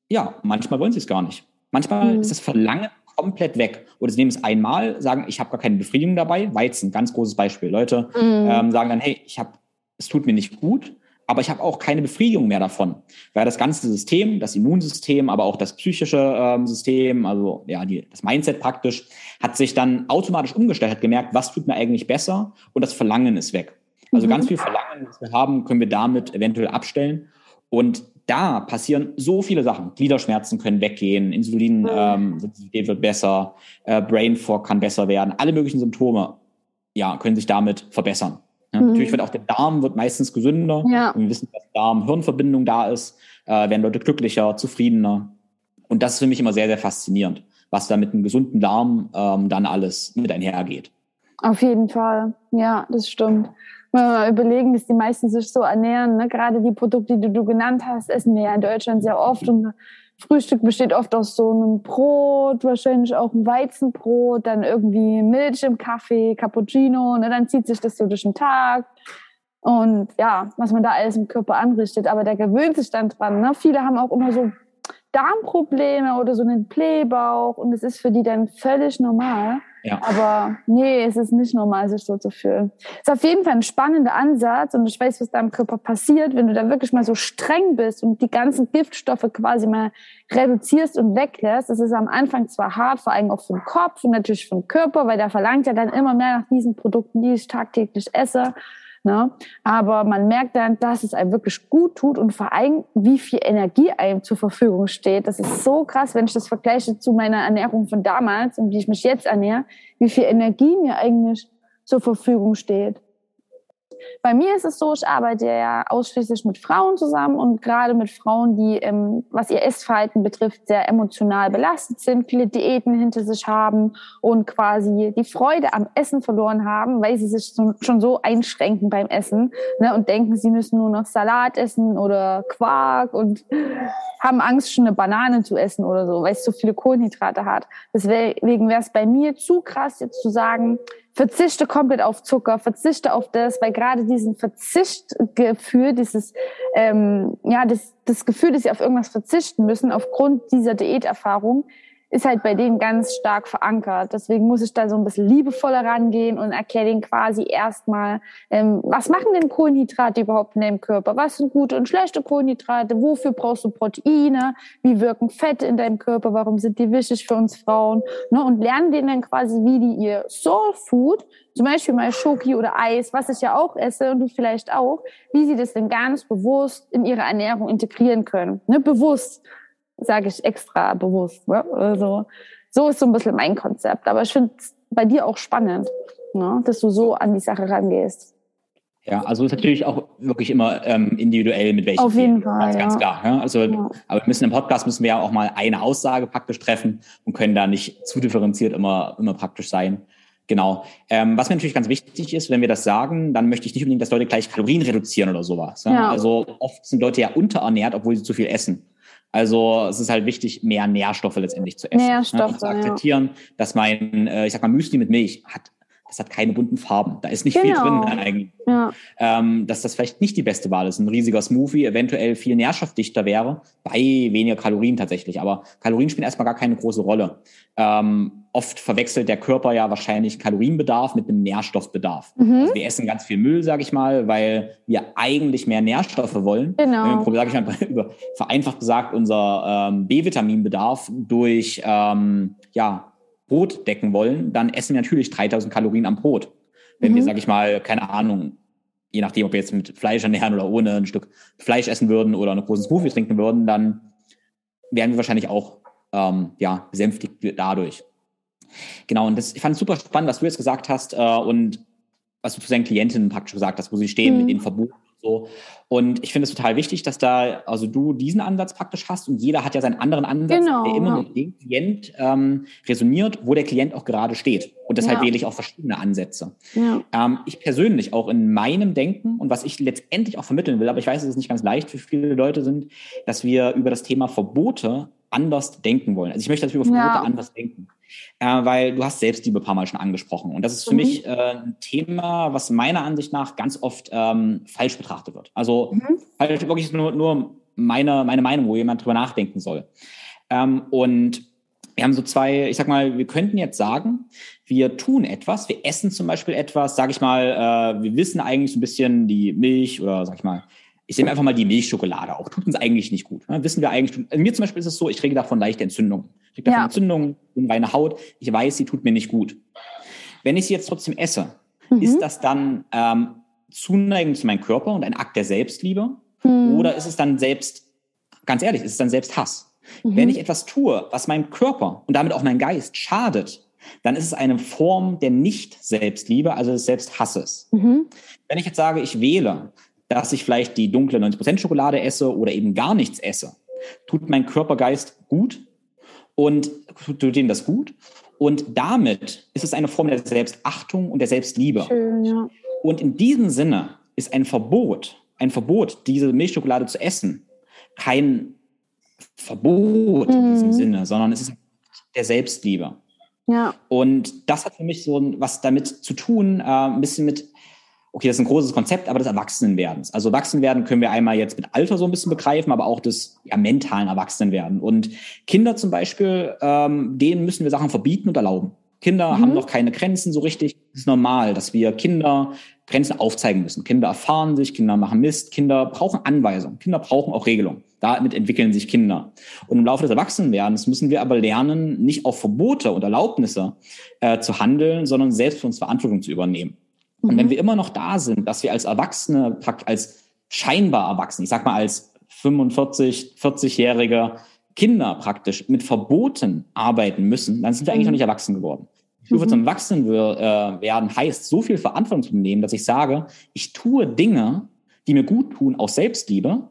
ja, manchmal wollen sie es gar nicht. Manchmal mhm. ist das Verlangen komplett weg. Oder sie nehmen es einmal, sagen, ich habe gar keine Befriedigung dabei. Weizen, ganz großes Beispiel. Leute mhm. ähm, sagen dann, hey, ich habe, es tut mir nicht gut aber ich habe auch keine Befriedigung mehr davon, weil das ganze System, das Immunsystem, aber auch das psychische ähm, System, also ja, die, das Mindset praktisch, hat sich dann automatisch umgestellt, hat gemerkt, was tut mir eigentlich besser und das Verlangen ist weg. Also mhm. ganz viel Verlangen, das wir haben, können wir damit eventuell abstellen und da passieren so viele Sachen. Gliederschmerzen können weggehen, Insulin ähm, wird besser, äh, Brain Fog kann besser werden, alle möglichen Symptome ja, können sich damit verbessern. Ja, mhm. Natürlich wird auch der Darm wird meistens gesünder. Ja. wir wissen, dass Darm-Hirn-Verbindung da ist, äh, werden Leute glücklicher, zufriedener. Und das ist für mich immer sehr, sehr faszinierend, was da mit einem gesunden Darm ähm, dann alles mit einhergeht. Auf jeden Fall, ja, das stimmt. Wenn wir mal überlegen, dass die meisten sich so ernähren, ne? gerade die Produkte, die du genannt hast, essen wir ja in Deutschland sehr oft und Frühstück besteht oft aus so einem Brot, wahrscheinlich auch ein Weizenbrot, dann irgendwie Milch im Kaffee, Cappuccino, ne, dann zieht sich das so durch den Tag. Und ja, was man da alles im Körper anrichtet, aber der gewöhnt sich dann dran. Ne? Viele haben auch immer so Darmprobleme oder so einen Blähbauch und es ist für die dann völlig normal. Ja. Aber nee, es ist nicht normal, sich so zu fühlen. Es ist auf jeden Fall ein spannender Ansatz und ich weiß, was da im Körper passiert, wenn du da wirklich mal so streng bist und die ganzen Giftstoffe quasi mal reduzierst und weglässt. Es ist am Anfang zwar hart, vor allem auch für den Kopf und natürlich für den Körper, weil der verlangt ja dann immer mehr nach diesen Produkten, die ich tagtäglich esse. Ne? Aber man merkt dann, dass es einem wirklich gut tut und vor allem, wie viel Energie einem zur Verfügung steht. Das ist so krass, wenn ich das vergleiche zu meiner Ernährung von damals und wie ich mich jetzt ernähre, wie viel Energie mir eigentlich zur Verfügung steht. Bei mir ist es so, ich arbeite ja ausschließlich mit Frauen zusammen und gerade mit Frauen, die, ähm, was ihr Essverhalten betrifft, sehr emotional belastet sind, viele Diäten hinter sich haben und quasi die Freude am Essen verloren haben, weil sie sich schon so einschränken beim Essen ne, und denken, sie müssen nur noch Salat essen oder Quark und haben Angst, schon eine Banane zu essen oder so, weil es so viele Kohlenhydrate hat. Deswegen wäre es bei mir zu krass, jetzt zu sagen, verzichte komplett auf Zucker, verzichte auf das, weil gerade diesen Verzichtgefühl, dieses, ähm, ja, das, das Gefühl, dass sie auf irgendwas verzichten müssen, aufgrund dieser Diäterfahrung, ist halt bei denen ganz stark verankert. Deswegen muss ich da so ein bisschen liebevoller rangehen und erkläre denen quasi erstmal, ähm, was machen denn Kohlenhydrate überhaupt in deinem Körper? Was sind gute und schlechte Kohlenhydrate? Wofür brauchst du Proteine? Wie wirken Fette in deinem Körper? Warum sind die wichtig für uns Frauen? Ne? Und lernen denen dann quasi, wie die ihr Soul Food, zum Beispiel mal Schoki oder Eis, was ich ja auch esse und du vielleicht auch, wie sie das denn ganz bewusst in ihre Ernährung integrieren können. Ne? Bewusst sage ich extra bewusst. Ne? Also, so ist so ein bisschen mein Konzept. Aber ich finde es bei dir auch spannend, ne? dass du so an die Sache rangehst. Ja, also ist natürlich auch wirklich immer ähm, individuell mit welchen. Auf jeden Fall. Ganz, ja. ganz klar. Ja? Also, ja. aber wir müssen im Podcast müssen wir ja auch mal eine Aussage praktisch treffen und können da nicht zu differenziert immer, immer praktisch sein. Genau. Ähm, was mir natürlich ganz wichtig ist, wenn wir das sagen, dann möchte ich nicht unbedingt, dass Leute gleich Kalorien reduzieren oder sowas. Ja? Also oft sind Leute ja unterernährt, obwohl sie zu viel essen. Also es ist halt wichtig, mehr Nährstoffe letztendlich zu essen. Nährstoffe, ne? zu akzeptieren, ja. dass mein, äh, ich sag mal, Müsli mit Milch hat das hat keine bunten Farben. Da ist nicht genau. viel drin eigentlich. Ja. Ähm, dass das vielleicht nicht die beste Wahl ist. Ein riesiger Smoothie eventuell viel nährstoffdichter wäre, bei weniger Kalorien tatsächlich. Aber Kalorien spielen erstmal gar keine große Rolle. Ähm, oft verwechselt der Körper ja wahrscheinlich Kalorienbedarf mit einem Nährstoffbedarf. Mhm. Also wir essen ganz viel Müll, sage ich mal, weil wir eigentlich mehr Nährstoffe wollen. Genau. Wenn sage ich mal, über, vereinfacht gesagt, unser ähm, B-Vitaminbedarf durch ähm, ja, Brot decken wollen, dann essen wir natürlich 3000 Kalorien am Brot. Wenn mhm. wir, sag ich mal, keine Ahnung, je nachdem, ob wir jetzt mit Fleisch ernähren oder ohne ein Stück Fleisch essen würden oder einen großen Smoothie trinken würden, dann wären wir wahrscheinlich auch ähm, ja, besänftigt dadurch. Genau, und das, ich fand es super spannend, was du jetzt gesagt hast. Äh, und was du zu seinen Klientinnen praktisch gesagt hast, wo sie stehen mhm. mit den Verboten so. Und ich finde es total wichtig, dass da, also du diesen Ansatz praktisch hast und jeder hat ja seinen anderen Ansatz, genau, der immer ja. mit dem Klient ähm, resoniert, wo der Klient auch gerade steht. Und deshalb ja. wähle ich auch verschiedene Ansätze. Ja. Ähm, ich persönlich auch in meinem Denken und was ich letztendlich auch vermitteln will, aber ich weiß, dass es nicht ganz leicht für viele Leute sind, dass wir über das Thema Verbote anders denken wollen. Also ich möchte, dass wir über Verbote anders denken. Äh, weil du hast Selbstliebe ein paar Mal schon angesprochen. Und das ist für mhm. mich äh, ein Thema, was meiner Ansicht nach ganz oft ähm, falsch betrachtet wird. Also mhm. halt wirklich nur, nur meine, meine Meinung, wo jemand drüber nachdenken soll. Ähm, und wir haben so zwei, ich sag mal, wir könnten jetzt sagen, wir tun etwas, wir essen zum Beispiel etwas, sage ich mal, äh, wir wissen eigentlich so ein bisschen die Milch oder sag ich mal, ich nehme einfach mal die Milchschokolade auch, tut uns eigentlich nicht gut. Ne? Wissen wir eigentlich, also mir zum Beispiel ist es so, ich kriege davon leichte Entzündungen. Ich kriege davon ja. Entzündungen, unreine Haut, ich weiß, sie tut mir nicht gut. Wenn ich sie jetzt trotzdem esse, mhm. ist das dann ähm, Zuneigung zu meinem Körper und ein Akt der Selbstliebe? Mhm. Oder ist es dann selbst, ganz ehrlich, ist es dann selbst Hass? Mhm. Wenn ich etwas tue, was meinem Körper und damit auch meinem Geist schadet, dann ist es eine Form der Nicht-Selbstliebe, also des Selbsthasses. Mhm. Wenn ich jetzt sage, ich wähle dass ich vielleicht die dunkle 90% Schokolade esse oder eben gar nichts esse, tut mein Körpergeist gut und tut ihm das gut. Und damit ist es eine Form der Selbstachtung und der Selbstliebe. Schön, ja. Und in diesem Sinne ist ein Verbot, ein Verbot, diese Milchschokolade zu essen, kein Verbot mhm. in diesem mhm. Sinne, sondern es ist der Selbstliebe. Ja. Und das hat für mich so was damit zu tun, äh, ein bisschen mit okay, das ist ein großes Konzept, aber des Erwachsenenwerdens. Also Erwachsenwerden können wir einmal jetzt mit Alter so ein bisschen begreifen, aber auch des ja, mentalen Erwachsenenwerden. Und Kinder zum Beispiel, ähm, denen müssen wir Sachen verbieten und erlauben. Kinder mhm. haben noch keine Grenzen so richtig. Es ist normal, dass wir Kinder Grenzen aufzeigen müssen. Kinder erfahren sich, Kinder machen Mist, Kinder brauchen Anweisungen, Kinder brauchen auch Regelungen. Damit entwickeln sich Kinder. Und im Laufe des Erwachsenenwerdens müssen wir aber lernen, nicht auf Verbote und Erlaubnisse äh, zu handeln, sondern selbst für uns Verantwortung zu übernehmen. Und wenn mhm. wir immer noch da sind, dass wir als Erwachsene, als scheinbar Erwachsene, ich sag mal als 45, 40-jährige Kinder praktisch mit Verboten arbeiten müssen, dann sind wir eigentlich noch mhm. nicht erwachsen geworden. Stufe mhm. zum Erwachsenen äh, werden heißt, so viel Verantwortung zu nehmen, dass ich sage, ich tue Dinge, die mir gut tun, aus Selbstliebe.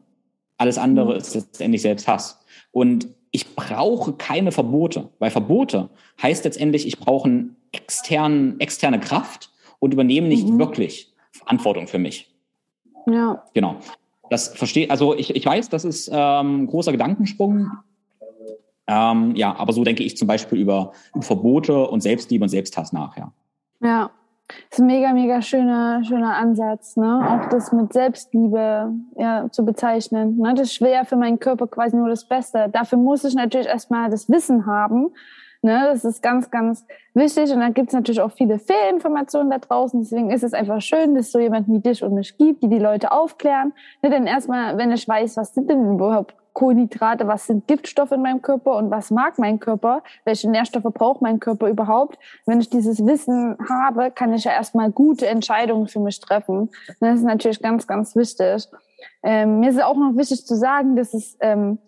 Alles andere ist letztendlich Selbsthass. Und ich brauche keine Verbote, weil Verbote heißt letztendlich, ich brauche eine externe, externe Kraft, und übernehmen nicht mhm. wirklich Verantwortung für mich. Ja. Genau. Das verstehe, also ich, ich weiß, das ist ähm, ein großer Gedankensprung. Ähm, ja, aber so denke ich zum Beispiel über, über Verbote und Selbstliebe und Selbsthass nach, ja. Ja. Das ist ein mega, mega schöner, schöner Ansatz, ne? Auch das mit Selbstliebe ja, zu bezeichnen. Ne? Das ist schwer für meinen Körper quasi nur das Beste. Dafür muss ich natürlich erstmal das Wissen haben, Ne, das ist ganz, ganz wichtig. Und dann gibt es natürlich auch viele Fehlinformationen da draußen. Deswegen ist es einfach schön, dass es so jemand wie dich und mich gibt, die die Leute aufklären. Ne, denn erstmal, wenn ich weiß, was sind denn überhaupt Kohlenhydrate, was sind Giftstoffe in meinem Körper und was mag mein Körper, welche Nährstoffe braucht mein Körper überhaupt. Wenn ich dieses Wissen habe, kann ich ja erstmal gute Entscheidungen für mich treffen. Das ist natürlich ganz, ganz wichtig. Ähm, mir ist auch noch wichtig zu sagen, dass es ähm,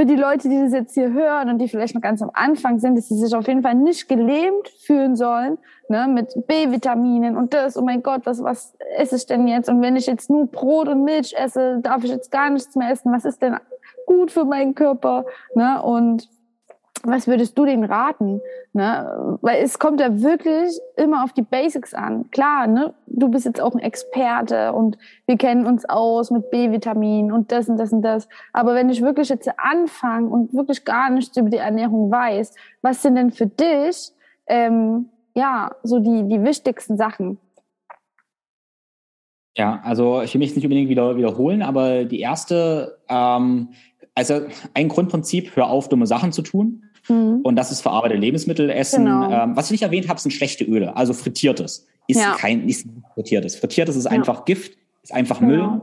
für die Leute, die das jetzt hier hören und die vielleicht noch ganz am Anfang sind, dass sie sich auf jeden Fall nicht gelähmt fühlen sollen, ne, mit B-Vitaminen und das, oh mein Gott, was, was esse ich denn jetzt? Und wenn ich jetzt nur Brot und Milch esse, darf ich jetzt gar nichts mehr essen? Was ist denn gut für meinen Körper? Ne? Und was würdest du denen raten? Ne? Weil es kommt ja wirklich immer auf die Basics an. Klar, ne? du bist jetzt auch ein Experte und wir kennen uns aus mit B-Vitamin und das und das und das. Aber wenn ich wirklich jetzt anfange und wirklich gar nichts über die Ernährung weiß, was sind denn für dich ähm, ja so die, die wichtigsten Sachen? Ja, also ich will mich nicht unbedingt wieder wiederholen, aber die erste, ähm, also ein Grundprinzip, hör auf, dumme Sachen zu tun. Mhm. Und das ist verarbeitete Lebensmittel essen. Genau. Ähm, was ich nicht erwähnt habe, sind schlechte Öle, also frittiertes. Ist ja. kein ist frittiertes. Frittiertes ist ja. einfach Gift, ist einfach genau. Müll.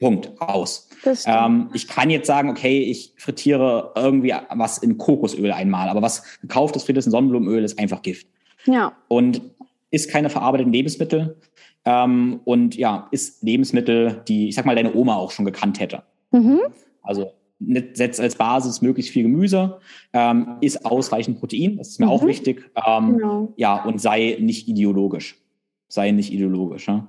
Punkt, aus. Ähm, ich kann jetzt sagen, okay, ich frittiere irgendwie was in Kokosöl einmal, aber was gekauftes frittiertes Sonnenblumenöl ist einfach Gift. Ja. Und ist keine verarbeiteten Lebensmittel ähm, und ja, ist Lebensmittel, die, ich sag mal, deine Oma auch schon gekannt hätte. Mhm. Also setzt als Basis möglichst viel Gemüse, ähm, ist ausreichend Protein, das ist mir mhm. auch wichtig, ähm, genau. ja, und sei nicht ideologisch. sei nicht ideologisch. Ja?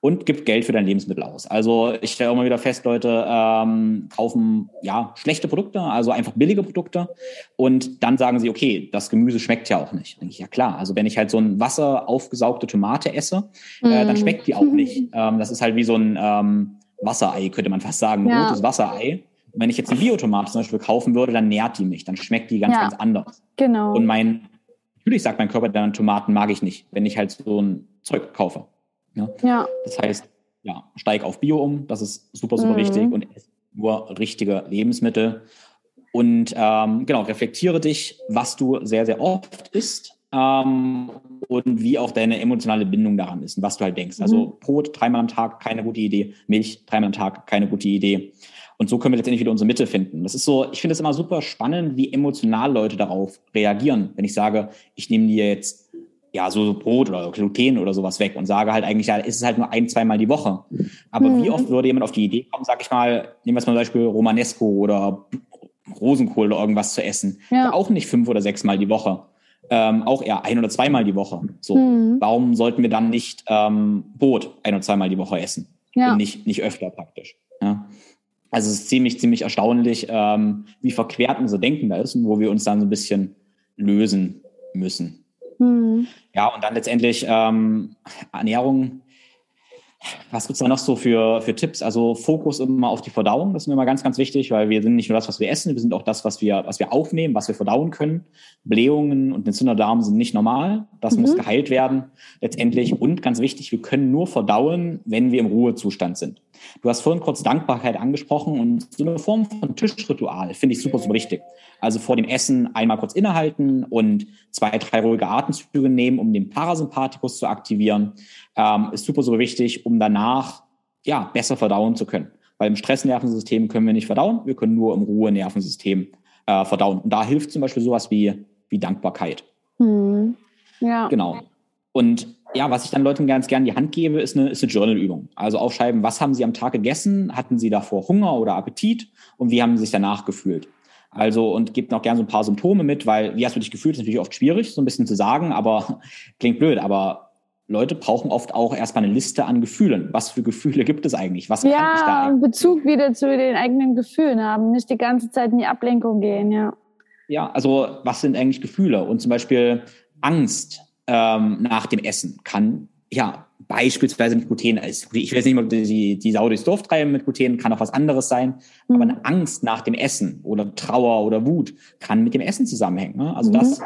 und gibt Geld für dein Lebensmittel aus. Also ich stelle immer wieder fest, Leute ähm, kaufen ja schlechte Produkte, also einfach billige Produkte und dann sagen sie, okay, das Gemüse schmeckt ja auch nicht. denke ich, ja klar, also wenn ich halt so ein Wasser aufgesaugte Tomate esse, äh, dann mm. schmeckt die auch nicht. Ähm, das ist halt wie so ein ähm, Wasserei, könnte man fast sagen, ein ja. rotes Wasserei. Wenn ich jetzt eine Biotomate zum Beispiel kaufen würde, dann nährt die mich, dann schmeckt die ganz, ja. ganz anders. Genau. Und mein, natürlich sagt mein Körper dann, Tomaten mag ich nicht, wenn ich halt so ein Zeug kaufe. Ja? ja. Das heißt, ja, steig auf Bio um, das ist super, super mhm. wichtig und ess nur richtige Lebensmittel. Und ähm, genau, reflektiere dich, was du sehr, sehr oft isst ähm, und wie auch deine emotionale Bindung daran ist und was du halt denkst. Also mhm. Also Brot dreimal am Tag, keine gute Idee. Milch dreimal am Tag, keine gute Idee. Und so können wir letztendlich wieder unsere Mitte finden. Das ist so, ich finde es immer super spannend, wie emotional Leute darauf reagieren. Wenn ich sage, ich nehme dir jetzt ja, so Brot oder Gluten oder sowas weg und sage halt eigentlich, ja, ist es halt nur ein, zweimal die Woche. Aber mhm. wie oft würde jemand auf die Idee kommen, sag ich mal, nehmen wir es mal zum Beispiel Romanesco oder Rosenkohl oder irgendwas zu essen. Ja. Auch nicht fünf oder sechs Mal die Woche. Ähm, auch eher ein oder zweimal die Woche. So, mhm. warum sollten wir dann nicht ähm, Brot ein oder zweimal die Woche essen? Ja. Und nicht, nicht öfter praktisch. Also es ist ziemlich, ziemlich erstaunlich, ähm, wie verquert unser Denken da ist und wo wir uns dann so ein bisschen lösen müssen. Mhm. Ja, und dann letztendlich ähm, Ernährung. Was gibt's da noch so für, für Tipps? Also Fokus immer auf die Verdauung, das ist mir immer ganz, ganz wichtig, weil wir sind nicht nur das, was wir essen, wir sind auch das, was wir, was wir aufnehmen, was wir verdauen können. Blähungen und Entzünderdarm sind nicht normal. Das mhm. muss geheilt werden letztendlich. Und ganz wichtig, wir können nur verdauen, wenn wir im Ruhezustand sind. Du hast vorhin kurz Dankbarkeit angesprochen und so eine Form von Tischritual finde ich super, super wichtig. Also vor dem Essen einmal kurz innehalten und zwei, drei ruhige Atemzüge nehmen, um den Parasympathikus zu aktivieren, ähm, ist super, super wichtig, um danach ja, besser verdauen zu können. Weil im Stressnervensystem können wir nicht verdauen, wir können nur im Ruhenervensystem äh, verdauen. Und da hilft zum Beispiel sowas wie, wie Dankbarkeit. Hm. Ja. Genau. Und ja, was ich dann Leuten ganz gern in die Hand gebe, ist eine, ist eine Journal-Übung. Also aufschreiben, was haben sie am Tag gegessen? Hatten sie davor Hunger oder Appetit? Und wie haben sie sich danach gefühlt? Also, und gibt noch gern so ein paar Symptome mit, weil wie hast du dich gefühlt, ist natürlich oft schwierig, so ein bisschen zu sagen, aber klingt blöd, aber Leute brauchen oft auch erstmal eine Liste an Gefühlen. Was für Gefühle gibt es eigentlich? Was ja, kann ich da eigentlich? Bezug wieder zu den eigenen Gefühlen haben, nicht die ganze Zeit in die Ablenkung gehen, ja. Ja, also was sind eigentlich Gefühle? Und zum Beispiel Angst ähm, nach dem Essen kann ja beispielsweise mit Gluten, ich will jetzt nicht mal die, die Sau durchs Dorf treiben mit Gluten, kann auch was anderes sein, mhm. aber eine Angst nach dem Essen oder Trauer oder Wut kann mit dem Essen zusammenhängen. Ne? Also mhm. das,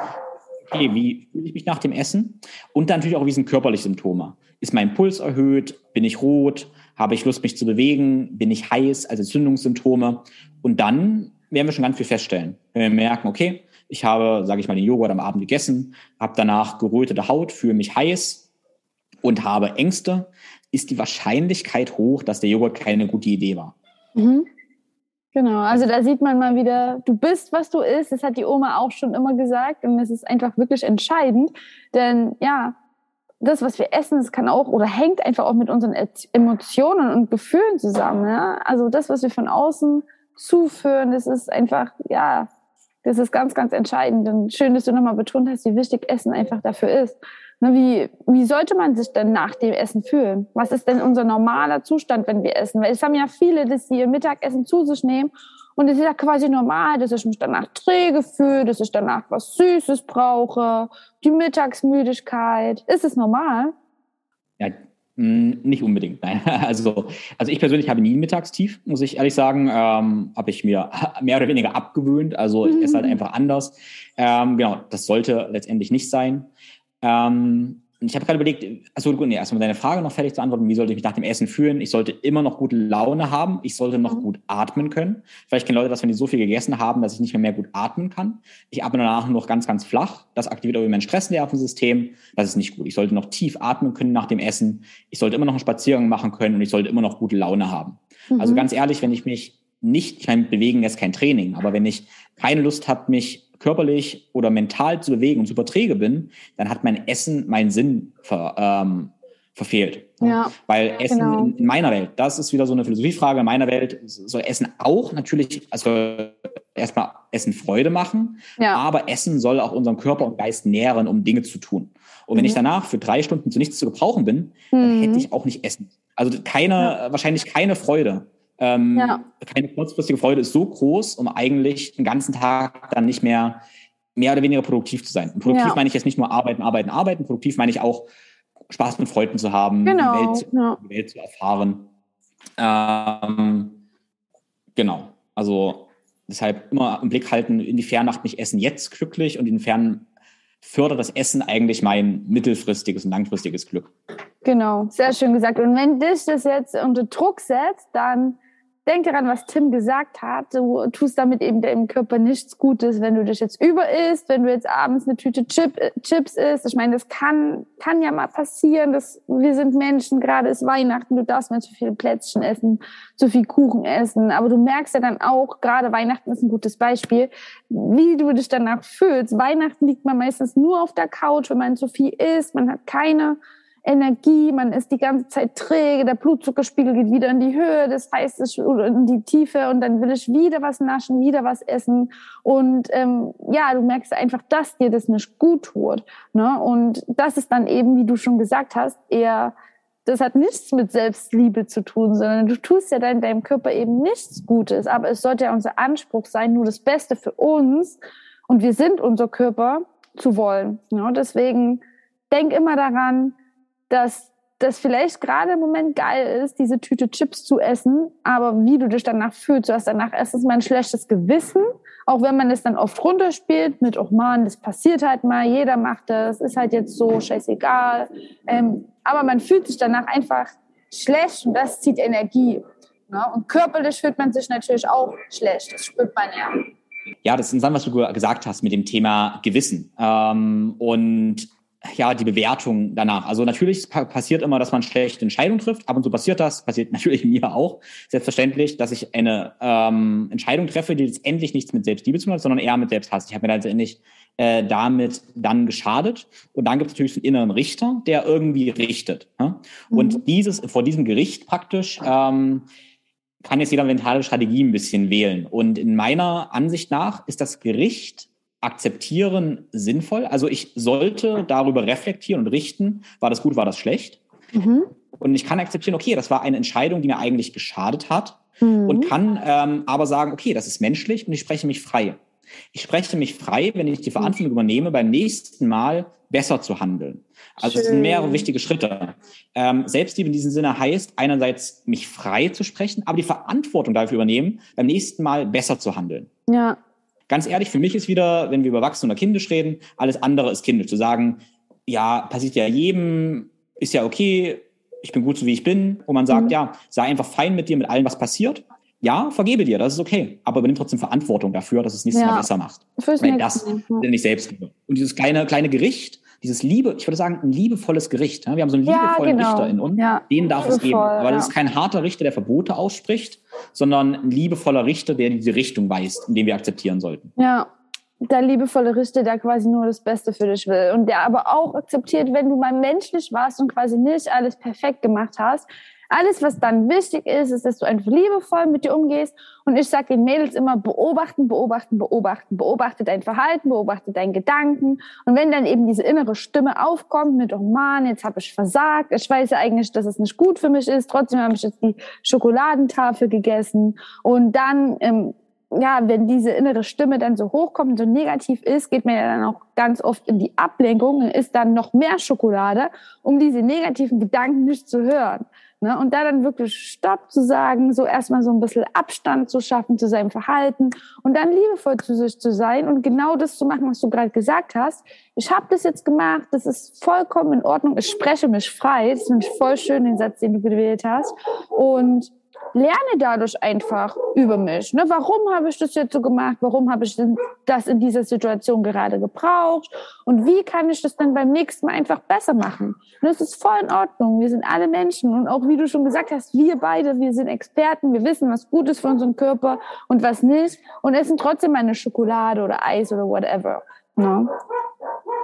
okay, wie fühle ich mich nach dem Essen? Und dann natürlich auch, wie sind körperliche Symptome? Ist mein Puls erhöht? Bin ich rot? Habe ich Lust, mich zu bewegen? Bin ich heiß? Also Entzündungssymptome. Und dann werden wir schon ganz viel feststellen. Wenn wir merken, okay, ich habe, sage ich mal, den Joghurt am Abend gegessen, habe danach gerötete Haut, fühle mich heiß und habe Ängste, ist die Wahrscheinlichkeit hoch, dass der Joghurt keine gute Idee war. Mhm. Genau, also da sieht man mal wieder, du bist, was du isst. Das hat die Oma auch schon immer gesagt und es ist einfach wirklich entscheidend, denn ja, das, was wir essen, das kann auch oder hängt einfach auch mit unseren Emotionen und Gefühlen zusammen. Ja? Also das, was wir von außen zuführen, das ist einfach, ja, das ist ganz, ganz entscheidend. Und schön, dass du nochmal betont hast, wie wichtig Essen einfach dafür ist. Wie, wie sollte man sich denn nach dem Essen fühlen? Was ist denn unser normaler Zustand, wenn wir essen? Weil es haben ja viele, dass sie ihr Mittagessen zu sich nehmen und es ist ja quasi normal, dass ich mich danach träge fühle, dass ich danach was Süßes brauche, die Mittagsmüdigkeit. Ist es normal? Ja, nicht unbedingt, nein. Also, also ich persönlich habe nie ein Mittagstief, muss ich ehrlich sagen. Ähm, habe ich mir mehr oder weniger abgewöhnt. Also ich esse halt einfach anders. Ähm, genau, das sollte letztendlich nicht sein. Ähm, ich habe gerade überlegt, also gut, nee, erstmal deine Frage noch fertig zu antworten, wie sollte ich mich nach dem Essen fühlen? Ich sollte immer noch gute Laune haben, ich sollte noch mhm. gut atmen können. Vielleicht kennen Leute das, wenn die so viel gegessen haben, dass ich nicht mehr mehr gut atmen kann. Ich atme danach nur noch ganz, ganz flach. Das aktiviert auch mein Stressnervensystem. Das ist nicht gut. Ich sollte noch tief atmen können nach dem Essen. Ich sollte immer noch einen Spaziergang machen können und ich sollte immer noch gute Laune haben. Mhm. Also ganz ehrlich, wenn ich mich nicht, ich meine, bewegen ist kein Training, aber wenn ich keine Lust habe, mich körperlich oder mental zu bewegen und super träge bin, dann hat mein Essen meinen Sinn ver, ähm, verfehlt. Ja, Weil Essen genau. in, in meiner Welt, das ist wieder so eine Philosophiefrage, in meiner Welt soll Essen auch natürlich, also erstmal Essen Freude machen, Ja. aber Essen soll auch unseren Körper und Geist nähren, um Dinge zu tun. Und wenn Mhm. ich danach für drei Stunden zu nichts zu gebrauchen bin, dann Mhm. hätte ich auch nicht Essen. Also keine, wahrscheinlich keine Freude. Ähm, Ja. Keine kurzfristige Freude ist so groß, um eigentlich den ganzen Tag dann nicht mehr mehr oder weniger produktiv zu sein. Und produktiv Ja. meine ich jetzt nicht nur arbeiten, arbeiten, arbeiten. Produktiv meine ich auch Spaß mit Freunden zu haben, Genau. die, Welt zu, Ja. die Welt zu erfahren. Ähm, genau. Also deshalb immer im Blick halten, inwiefern macht mich Essen jetzt glücklich und inwiefern fördert das Essen eigentlich mein mittelfristiges und langfristiges Glück. Genau, sehr schön gesagt. Und wenn dich das jetzt unter Druck setzt, dann denk daran, was Tim gesagt hat. Du tust damit eben deinem Körper nichts Gutes, wenn du dich jetzt über isst, wenn du jetzt abends eine Tüte Chip, äh, Chips isst. Ich meine, das kann, kann ja mal passieren. dass wir sind Menschen, gerade ist Weihnachten, du darfst mal zu viele Plätzchen essen, zu viel Kuchen essen. Aber du merkst ja dann auch, gerade Weihnachten ist ein gutes Beispiel, wie du dich danach fühlst. Weihnachten liegt man meistens nur auf der Couch, wenn man zu viel isst. Man hat keine Energie, man ist die ganze Zeit träge, der Blutzuckerspiegel geht wieder in die Höhe, das heißt, oder in die Tiefe und dann will ich wieder was naschen, wieder was essen und ähm, ja, du merkst einfach, dass dir das nicht gut tut. Ne? Und das ist dann eben, wie du schon gesagt hast, eher, das hat nichts mit Selbstliebe zu tun, sondern du tust ja dein, deinem Körper eben nichts Gutes, aber es sollte ja unser Anspruch sein, nur das Beste für uns und wir sind unser Körper zu wollen. Ne? Deswegen denk immer daran, dass das vielleicht gerade im Moment geil ist, diese Tüte Chips zu essen, aber wie du dich danach fühlst, du hast danach erstens mal ein schlechtes Gewissen, auch wenn man es dann oft runterspielt mit, oh man, das passiert halt mal, jeder macht das, ist halt jetzt so, scheißegal. Ähm, aber man fühlt sich danach einfach schlecht und das zieht Energie. Ne? Und körperlich fühlt man sich natürlich auch schlecht, das spürt man ja. Ja, das ist interessant, was du ge- gesagt hast mit dem Thema Gewissen. Ähm, und ja, die Bewertung danach. Also natürlich pa passiert immer, dass man schlechte Entscheidungen trifft. Ab und zu passiert das, passiert natürlich mir auch. Selbstverständlich, dass ich eine ähm, Entscheidung treffe, die letztendlich nichts mit Selbstliebe zu tun hat, sondern eher mit Selbsthass. Ich habe mir letztendlich äh, damit dann geschadet. Und dann gibt es natürlich einen inneren Richter, der irgendwie richtet. Ne? Und Mhm. dieses, vor diesem Gericht praktisch ähm, kann jetzt jeder mentale Strategie ein bisschen wählen. Und in meiner Ansicht nach ist das Gericht akzeptieren sinnvoll. Also ich sollte darüber reflektieren und richten, war das gut, war das schlecht. Mhm. Und ich kann akzeptieren, okay, das war eine Entscheidung, die mir eigentlich geschadet hat. Mhm. Und kann ähm, aber sagen, okay, das ist menschlich und ich spreche mich frei. Ich spreche mich frei, wenn ich die Verantwortung übernehme, beim nächsten Mal besser zu handeln. Also es sind mehrere wichtige Schritte. Ähm, Selbstliebe in diesem Sinne heißt einerseits mich frei zu sprechen, aber die Verantwortung dafür übernehmen, beim nächsten Mal besser zu handeln. Ja, Ganz ehrlich, für mich ist wieder, wenn wir über Erwachsene oder kindisch reden, alles andere ist kindisch. Zu sagen, ja, passiert ja jedem, ist ja okay, ich bin gut so wie ich bin. Und man sagt, Mhm. ja, sei einfach fein mit dir, mit allem, was passiert. Ja, vergebe dir, das ist okay. Aber übernimm trotzdem Verantwortung dafür, dass es nächstes Ja. Mal besser machst. nächste das ist nicht Selbstliebe. Und dieses kleine, kleine Gericht, dieses Liebe, ich würde sagen, ein liebevolles Gericht. ja, Wir haben so einen Ja, liebevollen genau. Richter in uns. Ja, Den darf es geben. Aber das ja. ist kein harter Richter, der Verbote ausspricht, sondern ein liebevoller Richter, der diese Richtung weist, in dem wir akzeptieren sollten. Ja, der liebevolle Richter, der quasi nur das Beste für dich will und der aber auch akzeptiert, wenn du mal menschlich warst und quasi nicht alles perfekt gemacht hast. Alles, was dann wichtig ist, ist, dass du einfach liebevoll mit dir umgehst. Und ich sage den Mädels immer, beobachten, beobachten, beobachten. Beobachte dein Verhalten, beobachte deinen Gedanken. Und wenn dann eben diese innere Stimme aufkommt mit, oh Mann, jetzt habe ich versagt. Ich weiß ja eigentlich, dass es nicht gut für mich ist. Trotzdem habe ich jetzt die Schokoladentafel gegessen. Und dann ähm, ja, wenn diese innere Stimme dann so hochkommt und so negativ ist, geht man ja dann auch ganz oft in die Ablenkung und isst dann noch mehr Schokolade, um diese negativen Gedanken nicht zu hören. Ne? Und da dann wirklich Stopp zu sagen, so erstmal so ein bisschen Abstand zu schaffen zu seinem Verhalten und dann liebevoll zu sich zu sein und genau das zu machen, was du gerade gesagt hast. Ich habe das jetzt gemacht, das ist vollkommen in Ordnung, ich spreche mich frei. Das finde ich voll schön, den Satz, den du gewählt hast. Und lerne dadurch einfach über mich. Ne? Warum habe ich das jetzt so gemacht? Warum habe ich das in dieser Situation gerade gebraucht? Und wie kann ich das dann beim nächsten Mal einfach besser machen? Und das ist voll in Ordnung. Wir sind alle Menschen. Und auch wie du schon gesagt hast, wir beide, wir sind Experten. Wir wissen, was gut ist für unseren Körper und was nicht. Und essen trotzdem eine Schokolade oder Eis oder whatever. Ne?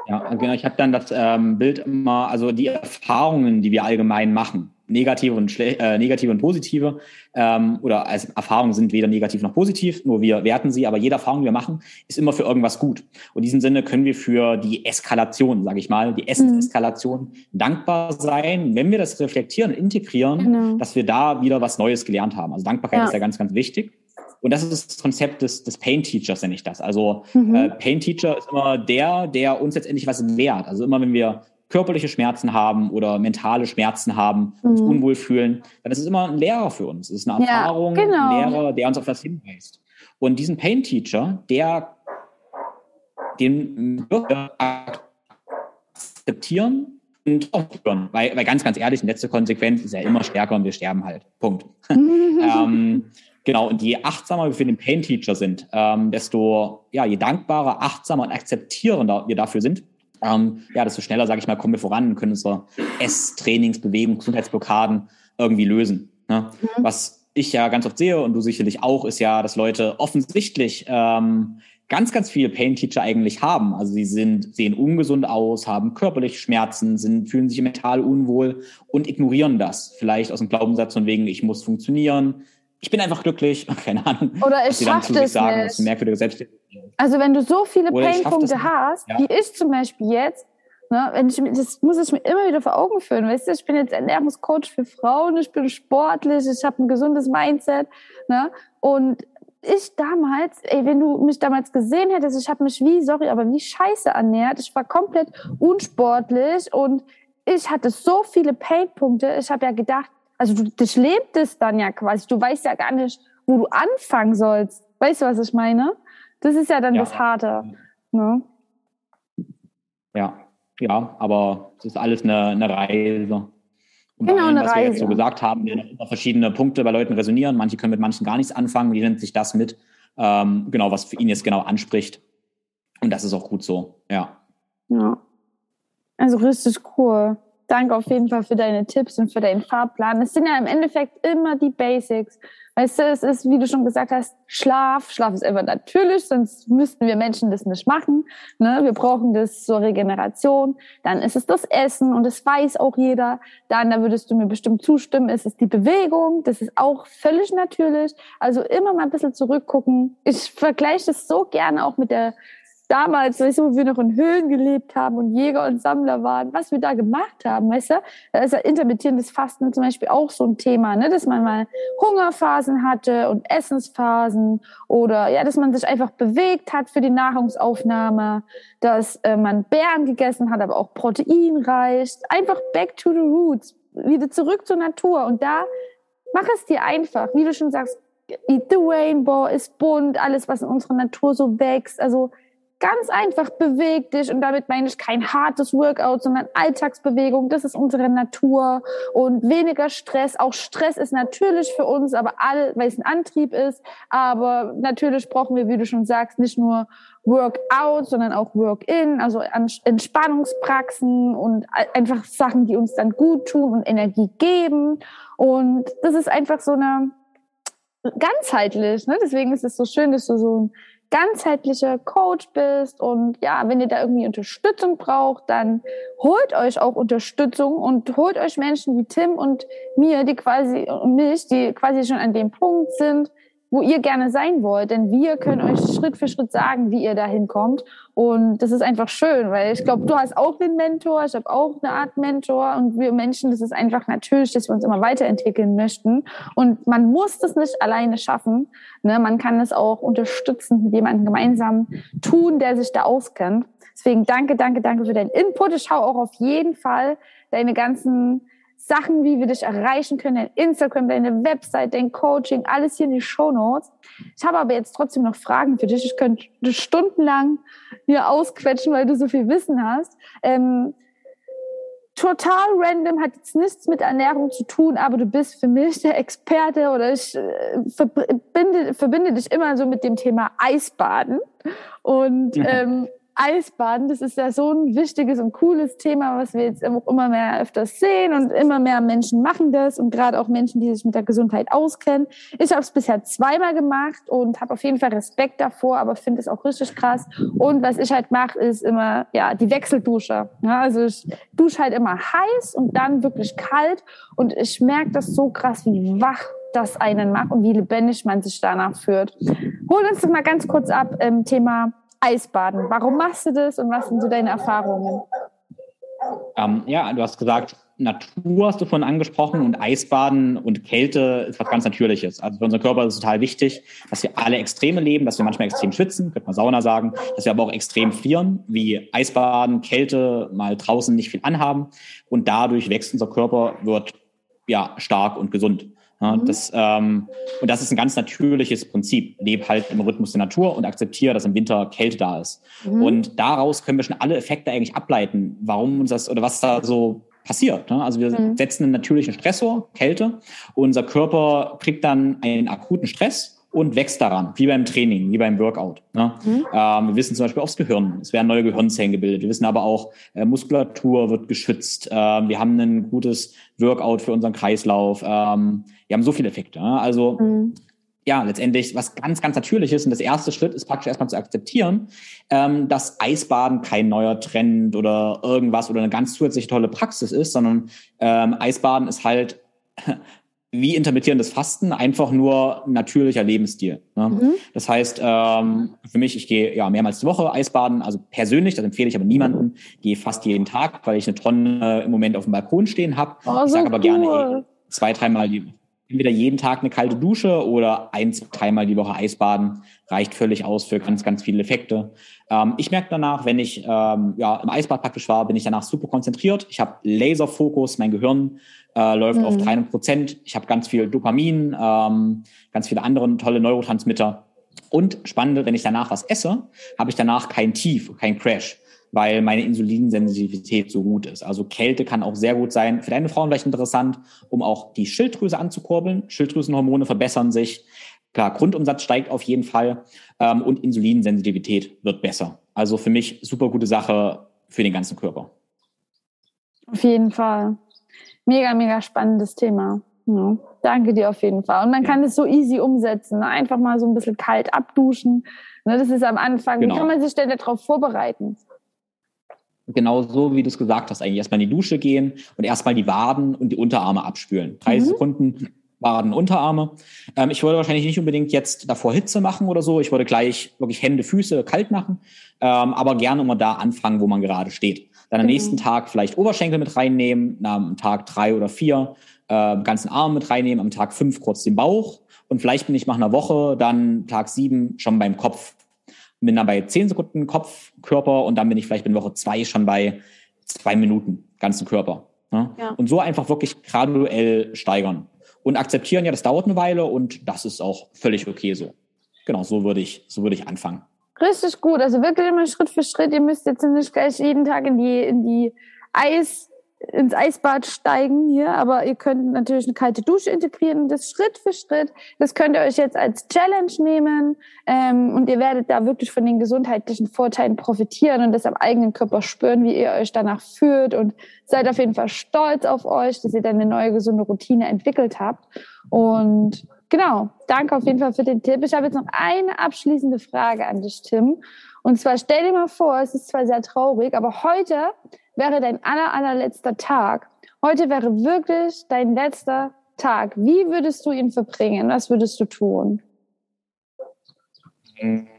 Ja, genau. Ich habe dann das ähm, Bild immer, also die Erfahrungen, die wir allgemein machen, negative und äh, negative und positive ähm, oder als Erfahrungen sind weder negativ noch positiv, nur wir werten sie, aber jede Erfahrung, die wir machen, ist immer für irgendwas gut. Und in diesem Sinne können wir für die Eskalation, sage ich mal, die Essenseskalation mhm. dankbar sein, wenn wir das reflektieren und integrieren, genau. dass wir da wieder was Neues gelernt haben. Also Dankbarkeit ja. ist ja ganz, ganz wichtig. Und das ist das Konzept des, des Pain Teachers, nenne ich das. Also mhm. äh, Pain Teacher ist immer der, der uns letztendlich was wehrt. Also immer, wenn wir körperliche Schmerzen haben oder mentale Schmerzen haben, mhm. uns unwohl fühlen, dann ist es immer ein Lehrer für uns. Es ist eine Erfahrung, ja, genau. ein Lehrer, der uns auf das hinweist. Und diesen Pain Teacher, der den wir akzeptieren und aufhören. Weil, weil ganz, ganz ehrlich, letzte Konsequenz ist ja immer stärker und wir sterben halt. Punkt. ähm, genau, und je achtsamer wir für den Pain Teacher sind, ähm, desto, ja, je dankbarer, achtsamer und akzeptierender wir dafür sind, ähm, ja, desto schneller, sage ich mal, kommen wir voran und können unsere Esstrainings, Bewegung, Gesundheitsblockaden irgendwie lösen. Ne? Mhm. Was ich ja ganz oft sehe und du sicherlich auch, ist ja, dass Leute offensichtlich ähm, ganz, ganz viele Pain-Teacher eigentlich haben. Also sie sind, sehen ungesund aus, haben körperliche Schmerzen, sind, fühlen sich mental unwohl und ignorieren das. Vielleicht aus dem Glaubenssatz von wegen, ich muss funktionieren, ich bin einfach glücklich, keine Ahnung. Oder ich schaffe das sagen, nicht. Das merkwürdige Selbstständigkeit. Also wenn du so viele Painpunkte hast, ja. wie ich zum Beispiel jetzt, ne, wenn ich, das muss ich mir immer wieder vor Augen führen, weißt du, ich bin jetzt Ernährungscoach für Frauen, ich bin sportlich, ich habe ein gesundes Mindset, ne, und ich damals, ey, wenn du mich damals gesehen hättest, ich habe mich wie, sorry, aber wie scheiße ernährt. Ich war komplett unsportlich und ich hatte so viele Painpunkte. Ich habe ja gedacht, also du durchlebst es dann ja quasi. Du weißt ja gar nicht, wo du anfangen sollst. Weißt du, was ich meine? Das ist ja dann ja. das Harte. Ne? Ja, ja, aber es ist alles eine, eine Reise. Und genau, allem, eine was Reise. wir jetzt so gesagt haben, immer verschiedene Punkte bei Leuten resonieren. Manche können mit manchen gar nichts anfangen. Wie nennt sich das mit? Ähm, genau, was für ihn jetzt genau anspricht. Und das ist auch gut so, ja. Ja. Also richtig cool. Danke auf jeden Fall für deine Tipps und für deinen Fahrplan. Es sind ja im Endeffekt immer die Basics. Weißt du, es ist, wie du schon gesagt hast, Schlaf. Schlaf ist einfach natürlich, sonst müssten wir Menschen das nicht machen. Ne? Wir brauchen das zur Regeneration. Dann ist es das Essen und das weiß auch jeder. Dann, da würdest du mir bestimmt zustimmen, ist es die Bewegung. Das ist auch völlig natürlich. Also immer mal ein bisschen zurückgucken. Ich vergleiche das so gerne auch mit der damals, weißt du, wo wir noch in Höhlen gelebt haben und Jäger und Sammler waren, was wir da gemacht haben, weißt du? Da ist ja intermittierendes Fasten zum Beispiel auch so ein Thema, ne? dass man mal Hungerphasen hatte und Essensphasen oder ja, dass man sich einfach bewegt hat für die Nahrungsaufnahme, dass äh, man Beeren gegessen hat, aber auch Protein reicht. Einfach back to the roots, wieder zurück zur Natur und da mach es dir einfach, wie du schon sagst, Eat the Rainbow ist bunt, alles, was in unserer Natur so wächst. Also ganz einfach beweg dich und damit meine ich kein hartes Workout, sondern Alltagsbewegung. Das ist unsere Natur und weniger Stress. Auch Stress ist natürlich für uns, aber all, weil es ein Antrieb ist. Aber natürlich brauchen wir, wie du schon sagst, nicht nur Workout, sondern auch Work-in, also Entspannungspraxen und einfach Sachen, die uns dann gut tun und Energie geben. Und das ist einfach so eine ganzheitlich. Ne? Deswegen ist es so schön, dass du so ein ganzheitlicher Coach bist und ja, wenn ihr da irgendwie Unterstützung braucht, dann holt euch auch Unterstützung und holt euch Menschen wie Tim und mir, die quasi und mich, die quasi schon an dem Punkt sind, wo ihr gerne sein wollt. Denn wir können euch Schritt für Schritt sagen, wie ihr da hinkommt. Und das ist einfach schön, weil ich glaube, du hast auch einen Mentor, ich habe auch eine Art Mentor. Und wir Menschen, das ist einfach natürlich, dass wir uns immer weiterentwickeln möchten. Und man muss das nicht alleine schaffen. Ne? Man kann es auch unterstützen, mit jemandem gemeinsam tun, der sich da auskennt. Deswegen danke, danke, danke für deinen Input. Ich schaue auch auf jeden Fall deine ganzen Sachen, wie wir dich erreichen können, dein Instagram, deine Website, dein Coaching, alles hier in die Show Notes. Ich habe aber jetzt trotzdem noch Fragen für dich. Ich könnte stundenlang hier ausquetschen, weil du so viel Wissen hast. Ähm, total random, hat jetzt nichts mit Ernährung zu tun, aber du bist für mich der Experte oder ich äh, verbinde, verbinde dich immer so mit dem Thema Eisbaden. Und ähm, Eisbaden, das ist ja so ein wichtiges und cooles Thema, was wir jetzt immer mehr öfters sehen und immer mehr Menschen machen das und gerade auch Menschen, die sich mit der Gesundheit auskennen. Ich habe es bisher zweimal gemacht und habe auf jeden Fall Respekt davor, aber finde es auch richtig krass. Und was ich halt mache, ist immer ja die Wechseldusche. Ja, also ich dusche halt immer heiß und dann wirklich kalt und ich merke das so krass, wie wach das einen macht und wie lebendig man sich danach fühlt. Hol uns doch mal ganz kurz ab im Thema Eisbaden. Warum machst du das und was sind so deine Erfahrungen? Ähm, ja, du hast gesagt, Natur hast du vorhin angesprochen und Eisbaden und Kälte ist was ganz Natürliches. Also für unseren Körper ist es total wichtig, dass wir alle Extreme leben, dass wir manchmal extrem schwitzen, könnte man Sauna sagen, dass wir aber auch extrem frieren, wie Eisbaden, Kälte, mal draußen nicht viel anhaben und dadurch wächst unser Körper, wird ja stark und gesund. Ja, mhm. das, ähm, und das ist ein ganz natürliches Prinzip. Leb halt im Rhythmus der Natur und akzeptiere, dass im Winter Kälte da ist. Mhm. Und daraus können wir schon alle Effekte eigentlich ableiten, warum uns das oder was da so passiert. Ne? Also wir mhm. setzen einen natürlichen Stressor, Kälte, und unser Körper kriegt dann einen akuten Stress und wächst daran, wie beim Training, wie beim Workout. Ne? Mhm. Ähm, wir wissen zum Beispiel aufs Gehirn, es werden neue Gehirnzellen gebildet. Wir wissen aber auch, äh, Muskulatur wird geschützt. Ähm, wir haben ein gutes Workout für unseren Kreislauf. Ähm, wir haben so viele Effekte. Ne? Also mhm. ja, letztendlich was ganz, ganz Natürliches. Und das erste Schritt ist praktisch erstmal zu akzeptieren, ähm, dass Eisbaden kein neuer Trend oder irgendwas oder eine ganz zusätzliche tolle Praxis ist, sondern ähm, Eisbaden ist halt wie intermittierendes Fasten, einfach nur natürlicher Lebensstil. Ne? Mhm. Das heißt, ähm, für mich, ich gehe ja mehrmals die Woche Eisbaden, also persönlich, das empfehle ich aber niemandem, gehe fast jeden Tag, weil ich eine Tonne im Moment auf dem Balkon stehen habe. Oh, ich sage aber cool. gerne ey, zwei, dreimal die entweder jeden Tag eine kalte Dusche oder ein, dreimal die Woche Eisbaden reicht völlig aus für ganz, ganz viele Effekte. Ähm, ich merke danach, wenn ich ähm, ja, im Eisbad praktisch war, bin ich danach super konzentriert. Ich habe Laserfokus, mein Gehirn äh, läuft mhm. auf 300 Prozent. Ich habe ganz viel Dopamin, ähm, ganz viele andere tolle Neurotransmitter. Und spannende, wenn ich danach was esse, habe ich danach kein Tief, kein Crash, weil meine Insulinsensitivität so gut ist. Also Kälte kann auch sehr gut sein. Für deine Frauen vielleicht interessant, um auch die Schilddrüse anzukurbeln. Schilddrüsenhormone verbessern sich. Klar, Grundumsatz steigt auf jeden Fall ähm, und Insulinsensitivität wird besser. Also für mich super gute Sache für den ganzen Körper. Auf jeden Fall mega, mega spannendes Thema. Ja, danke dir auf jeden Fall. Und man ja. kann es so easy umsetzen. Ne? Einfach mal so ein bisschen kalt abduschen. Ne, das ist am Anfang. Genau. Wie kann man sich denn darauf vorbereiten? Genau so, wie du es gesagt hast, eigentlich erstmal in die Dusche gehen und erstmal die Waden und die Unterarme abspülen. 30 mhm. Sekunden Waden, Unterarme. Ähm, ich würde wahrscheinlich nicht unbedingt jetzt davor Hitze machen oder so. Ich würde gleich wirklich Hände, Füße kalt machen, ähm, aber gerne immer da anfangen, wo man gerade steht. Dann am genau. nächsten Tag vielleicht Oberschenkel mit reinnehmen, am Tag drei oder vier äh, ganzen Arm mit reinnehmen, am Tag fünf kurz den Bauch und vielleicht bin ich nach einer Woche dann Tag sieben schon beim Kopf. Bin dann bei zehn Sekunden Kopf, Körper und dann bin ich vielleicht in Woche zwei schon bei zwei Minuten ganzen Körper. Ne? Ja. Und so einfach wirklich graduell steigern. Und akzeptieren, ja, das dauert eine Weile und das ist auch völlig okay so. Genau, so würde ich, so würde ich anfangen. Richtig gut. Also wirklich immer Schritt für Schritt. Ihr müsst jetzt nicht gleich jeden Tag in die, in die Eis, ins Eisbad steigen hier, aber ihr könnt natürlich eine kalte Dusche integrieren das Schritt für Schritt. Das könnt ihr euch jetzt als Challenge nehmen ähm, und ihr werdet da wirklich von den gesundheitlichen Vorteilen profitieren und das am eigenen Körper spüren, wie ihr euch danach fühlt und seid auf jeden Fall stolz auf euch, dass ihr dann eine neue gesunde Routine entwickelt habt und Genau, danke auf jeden Fall für den Tipp. Ich habe jetzt noch eine abschließende Frage an dich, Tim. Und zwar stell dir mal vor, es ist zwar sehr traurig, aber heute wäre dein aller, allerletzter Tag. Heute wäre wirklich dein letzter Tag. Wie würdest du ihn verbringen? Was würdest du tun? Ich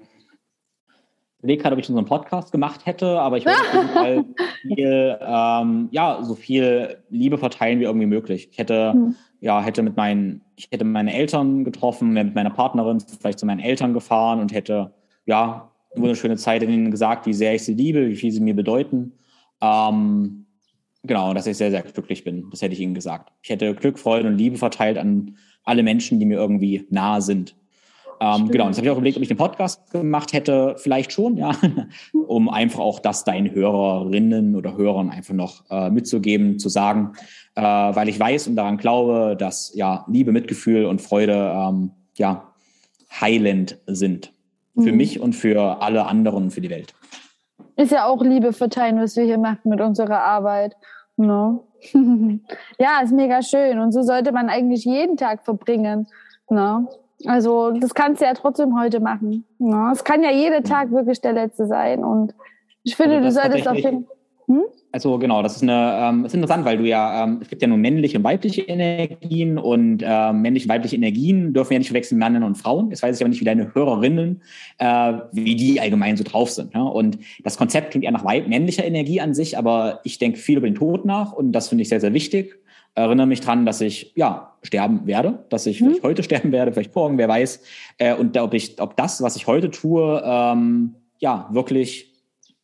überlege gerade, ob ich einen Podcast gemacht hätte, aber ich würde auf jeden Fall viel, ähm, ja, so viel Liebe verteilen wie irgendwie möglich. Ich hätte hm ja, hätte mit meinen, ich hätte meine Eltern getroffen, mit meiner Partnerin vielleicht zu meinen Eltern gefahren und hätte, ja, eine wunderschöne Zeit in ihnen gesagt, wie sehr ich sie liebe, wie viel sie mir bedeuten. Ähm, genau, dass ich sehr, sehr glücklich bin. Das hätte ich ihnen gesagt. Ich hätte Glück, Freude und Liebe verteilt an alle Menschen, die mir irgendwie nahe sind. Ähm, genau, und jetzt habe ich auch überlegt, ob ich den Podcast gemacht hätte. Vielleicht schon, ja, um einfach auch das deinen Hörerinnen oder Hörern einfach noch äh, mitzugeben, zu sagen, äh, weil ich weiß und daran glaube, dass ja Liebe, Mitgefühl und Freude ähm, ja heilend sind für mhm. mich und für alle anderen für die Welt. Ist ja auch Liebe verteilen, was wir hier machen mit unserer Arbeit. No. ja, ist mega schön. Und so sollte man eigentlich jeden Tag verbringen. No. Also das kannst du ja trotzdem heute machen. No. Es kann ja jeder Tag wirklich der letzte sein. Und ich finde, also du solltest auf jeden Fall. Hm? Also genau, das ist eine, ähm, ist interessant, weil du ja, ähm, es gibt ja nur männliche und weibliche Energien und äh, männliche und weibliche Energien dürfen ja nicht verwechseln Männern und Frauen. Jetzt weiß ich aber nicht, wie deine Hörerinnen, äh, wie die allgemein so drauf sind. Ja? Und das Konzept klingt eher nach männlicher Energie an sich, aber ich denke viel über den Tod nach und das finde ich sehr, sehr wichtig. Erinnere mich dran, dass ich ja sterben werde, dass ich mhm. vielleicht heute sterben werde, vielleicht morgen, wer weiß. Äh, und ob ich, ob das, was ich heute tue, ähm, ja wirklich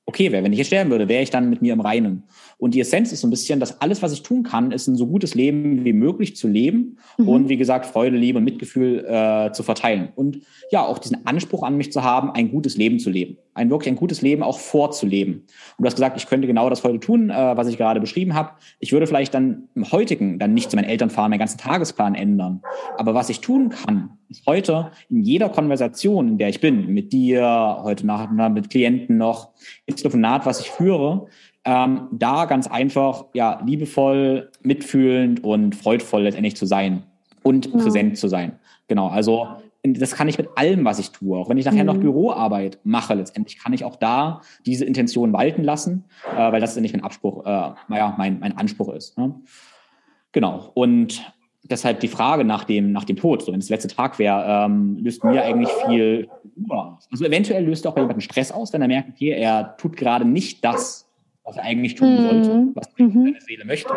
okay wäre. Wenn ich jetzt sterben würde, wäre ich dann mit mir im Reinen. Und die Essenz ist so ein bisschen, dass alles, was ich tun kann, ist ein so gutes Leben wie möglich zu leben mhm. und wie gesagt, Freude, Liebe und Mitgefühl äh, zu verteilen. Und ja, auch diesen Anspruch an mich zu haben, ein gutes Leben zu leben. Ein wirklich ein gutes Leben auch vorzuleben. Und du hast gesagt, ich könnte genau das heute tun, äh, was ich gerade beschrieben habe. Ich würde vielleicht dann im heutigen dann nicht zu meinen Eltern fahren, meinen ganzen Tagesplan ändern. Aber was ich tun kann, ist heute in jeder Konversation, in der ich bin, mit dir, heute Nacht mit Klienten noch, ins Telefonat, was ich führe, ähm, da ganz einfach ja liebevoll, mitfühlend und freudvoll letztendlich zu sein und ja. präsent zu sein. Genau, also das kann ich mit allem, was ich tue. Auch wenn ich nachher mhm. noch Büroarbeit mache, letztendlich kann ich auch da diese Intention walten lassen, äh, weil das nicht mein Abspruch, äh, naja, mein, mein Anspruch ist. Ne? Genau. Und deshalb die Frage nach dem, nach dem Tod, so wenn es der letzte Tag wäre, ähm, löst mir eigentlich viel aus. Also eventuell löst auch bei jemandem Stress aus, wenn er merkt, okay, er tut gerade nicht das, was er eigentlich tun mhm. sollte, was mhm. seine Seele möchte.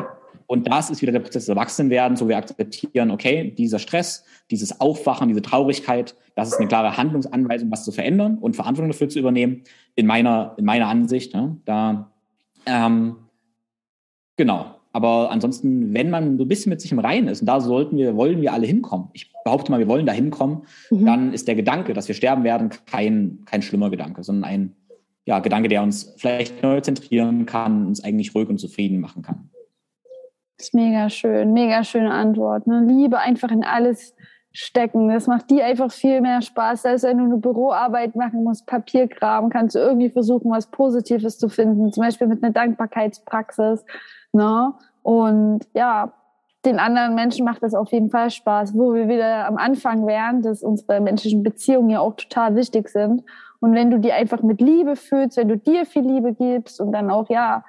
Und das ist wieder der Prozess des Erwachsenwerdens, wo wir akzeptieren, okay, dieser Stress, dieses Aufwachen, diese Traurigkeit, das ist eine klare Handlungsanweisung, was zu verändern und Verantwortung dafür zu übernehmen, in meiner, in meiner Ansicht. Ne? Da, ähm, genau. Aber ansonsten, wenn man so ein bisschen mit sich im Reinen ist, und da sollten wir, wollen wir alle hinkommen. Ich behaupte mal, wir wollen da hinkommen, mhm. dann ist der Gedanke, dass wir sterben werden, kein, kein schlimmer Gedanke, sondern ein ja, Gedanke, der uns vielleicht neu zentrieren kann, uns eigentlich ruhig und zufrieden machen kann. Ist mega schön, mega schöne Antwort. Ne? Liebe einfach in alles stecken. Das macht dir einfach viel mehr Spaß, als wenn du eine Büroarbeit machen musst, Papier graben, kannst du irgendwie versuchen, was Positives zu finden, zum Beispiel mit einer Dankbarkeitspraxis. Ne? Und ja, den anderen Menschen macht das auf jeden Fall Spaß, wo wir wieder am Anfang wären, dass unsere menschlichen Beziehungen ja auch total wichtig sind und wenn du die einfach mit Liebe fühlst, wenn du dir viel Liebe gibst und dann auch, ja,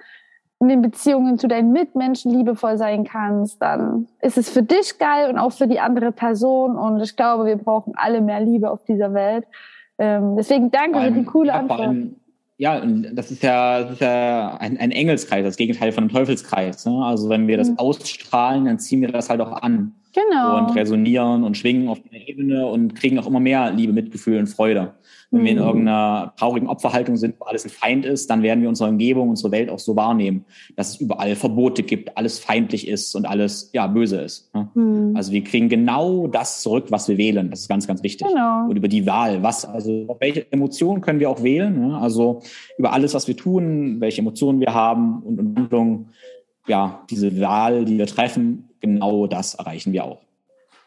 in den Beziehungen zu deinen Mitmenschen liebevoll sein kannst, dann ist es für dich geil und auch für die andere Person. Und ich glaube, wir brauchen alle mehr Liebe auf dieser Welt. Ähm, deswegen danke für die coole Antwort. Allem, ja, das ist ja, das ist ja ein, ein Engelskreis, das Gegenteil von einem Teufelskreis. Ne? Also wenn wir das mhm. ausstrahlen, dann ziehen wir das halt auch an. Genau. Und resonieren und schwingen auf der Ebene und kriegen auch immer mehr Liebe, Mitgefühl und Freude. Wenn mhm. wir in mhm. irgendeiner traurigen Opferhaltung sind, wo alles ein Feind ist, dann werden wir unsere Umgebung, unsere Welt auch so wahrnehmen, dass es überall Verbote gibt, alles feindlich ist und alles ja böse ist. Ne? Mhm. Also wir kriegen genau das zurück, was wir wählen. Das ist ganz, ganz wichtig. Genau. Und über die Wahl, was, also welche Emotionen können wir auch wählen? Ne? Also über alles, was wir tun, welche Emotionen wir haben und Handlungen, ja, diese Wahl, die wir treffen, genau das erreichen wir auch.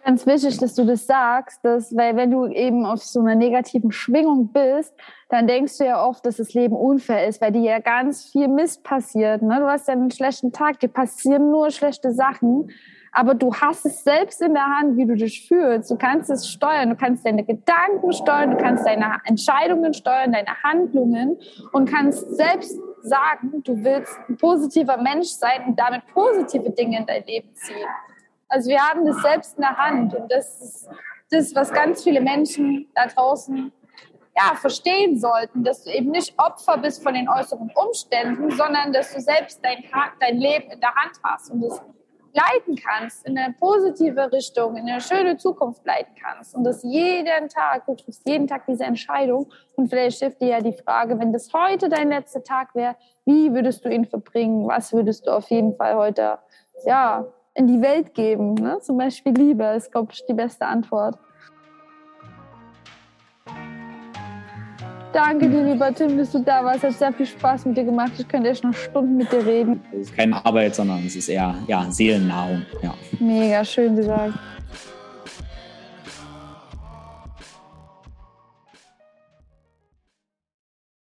Ganz wichtig, dass du das sagst, dass, weil wenn du eben auf so einer negativen Schwingung bist, dann denkst du ja oft, dass das Leben unfair ist, weil dir ja ganz viel Mist passiert. Ne? Du hast ja einen schlechten Tag, dir passieren nur schlechte Sachen, aber du hast es selbst in der Hand, wie du dich fühlst. Du kannst es steuern, du kannst deine Gedanken steuern, du kannst deine Entscheidungen steuern, deine Handlungen und kannst selbst sagen, du willst ein positiver Mensch sein und damit positive Dinge in dein Leben ziehen. Also wir haben das selbst in der Hand und das ist das, was ganz viele Menschen da draußen ja, verstehen sollten, dass du eben nicht Opfer bist von den äußeren Umständen, sondern dass du selbst dein, dein Leben in der Hand hast und es leiten kannst, in eine positive Richtung, in eine schöne Zukunft leiten kannst. Und das jeden Tag, du triffst jeden Tag diese Entscheidung. Und vielleicht hilft dir ja die Frage, wenn das heute dein letzter Tag wäre, wie würdest du ihn verbringen? Was würdest du auf jeden Fall heute, ja, in die Welt geben. Ne? Zum Beispiel Liebe ist, glaube ich, die beste Antwort. Danke dir, lieber Tim, dass du da warst. Es hat sehr viel Spaß mit dir gemacht. Ich könnte echt noch Stunden mit dir reden. Es ist keine Arbeit, sondern es ist eher ja, Seelennahrung. Ja. Mega schön gesagt.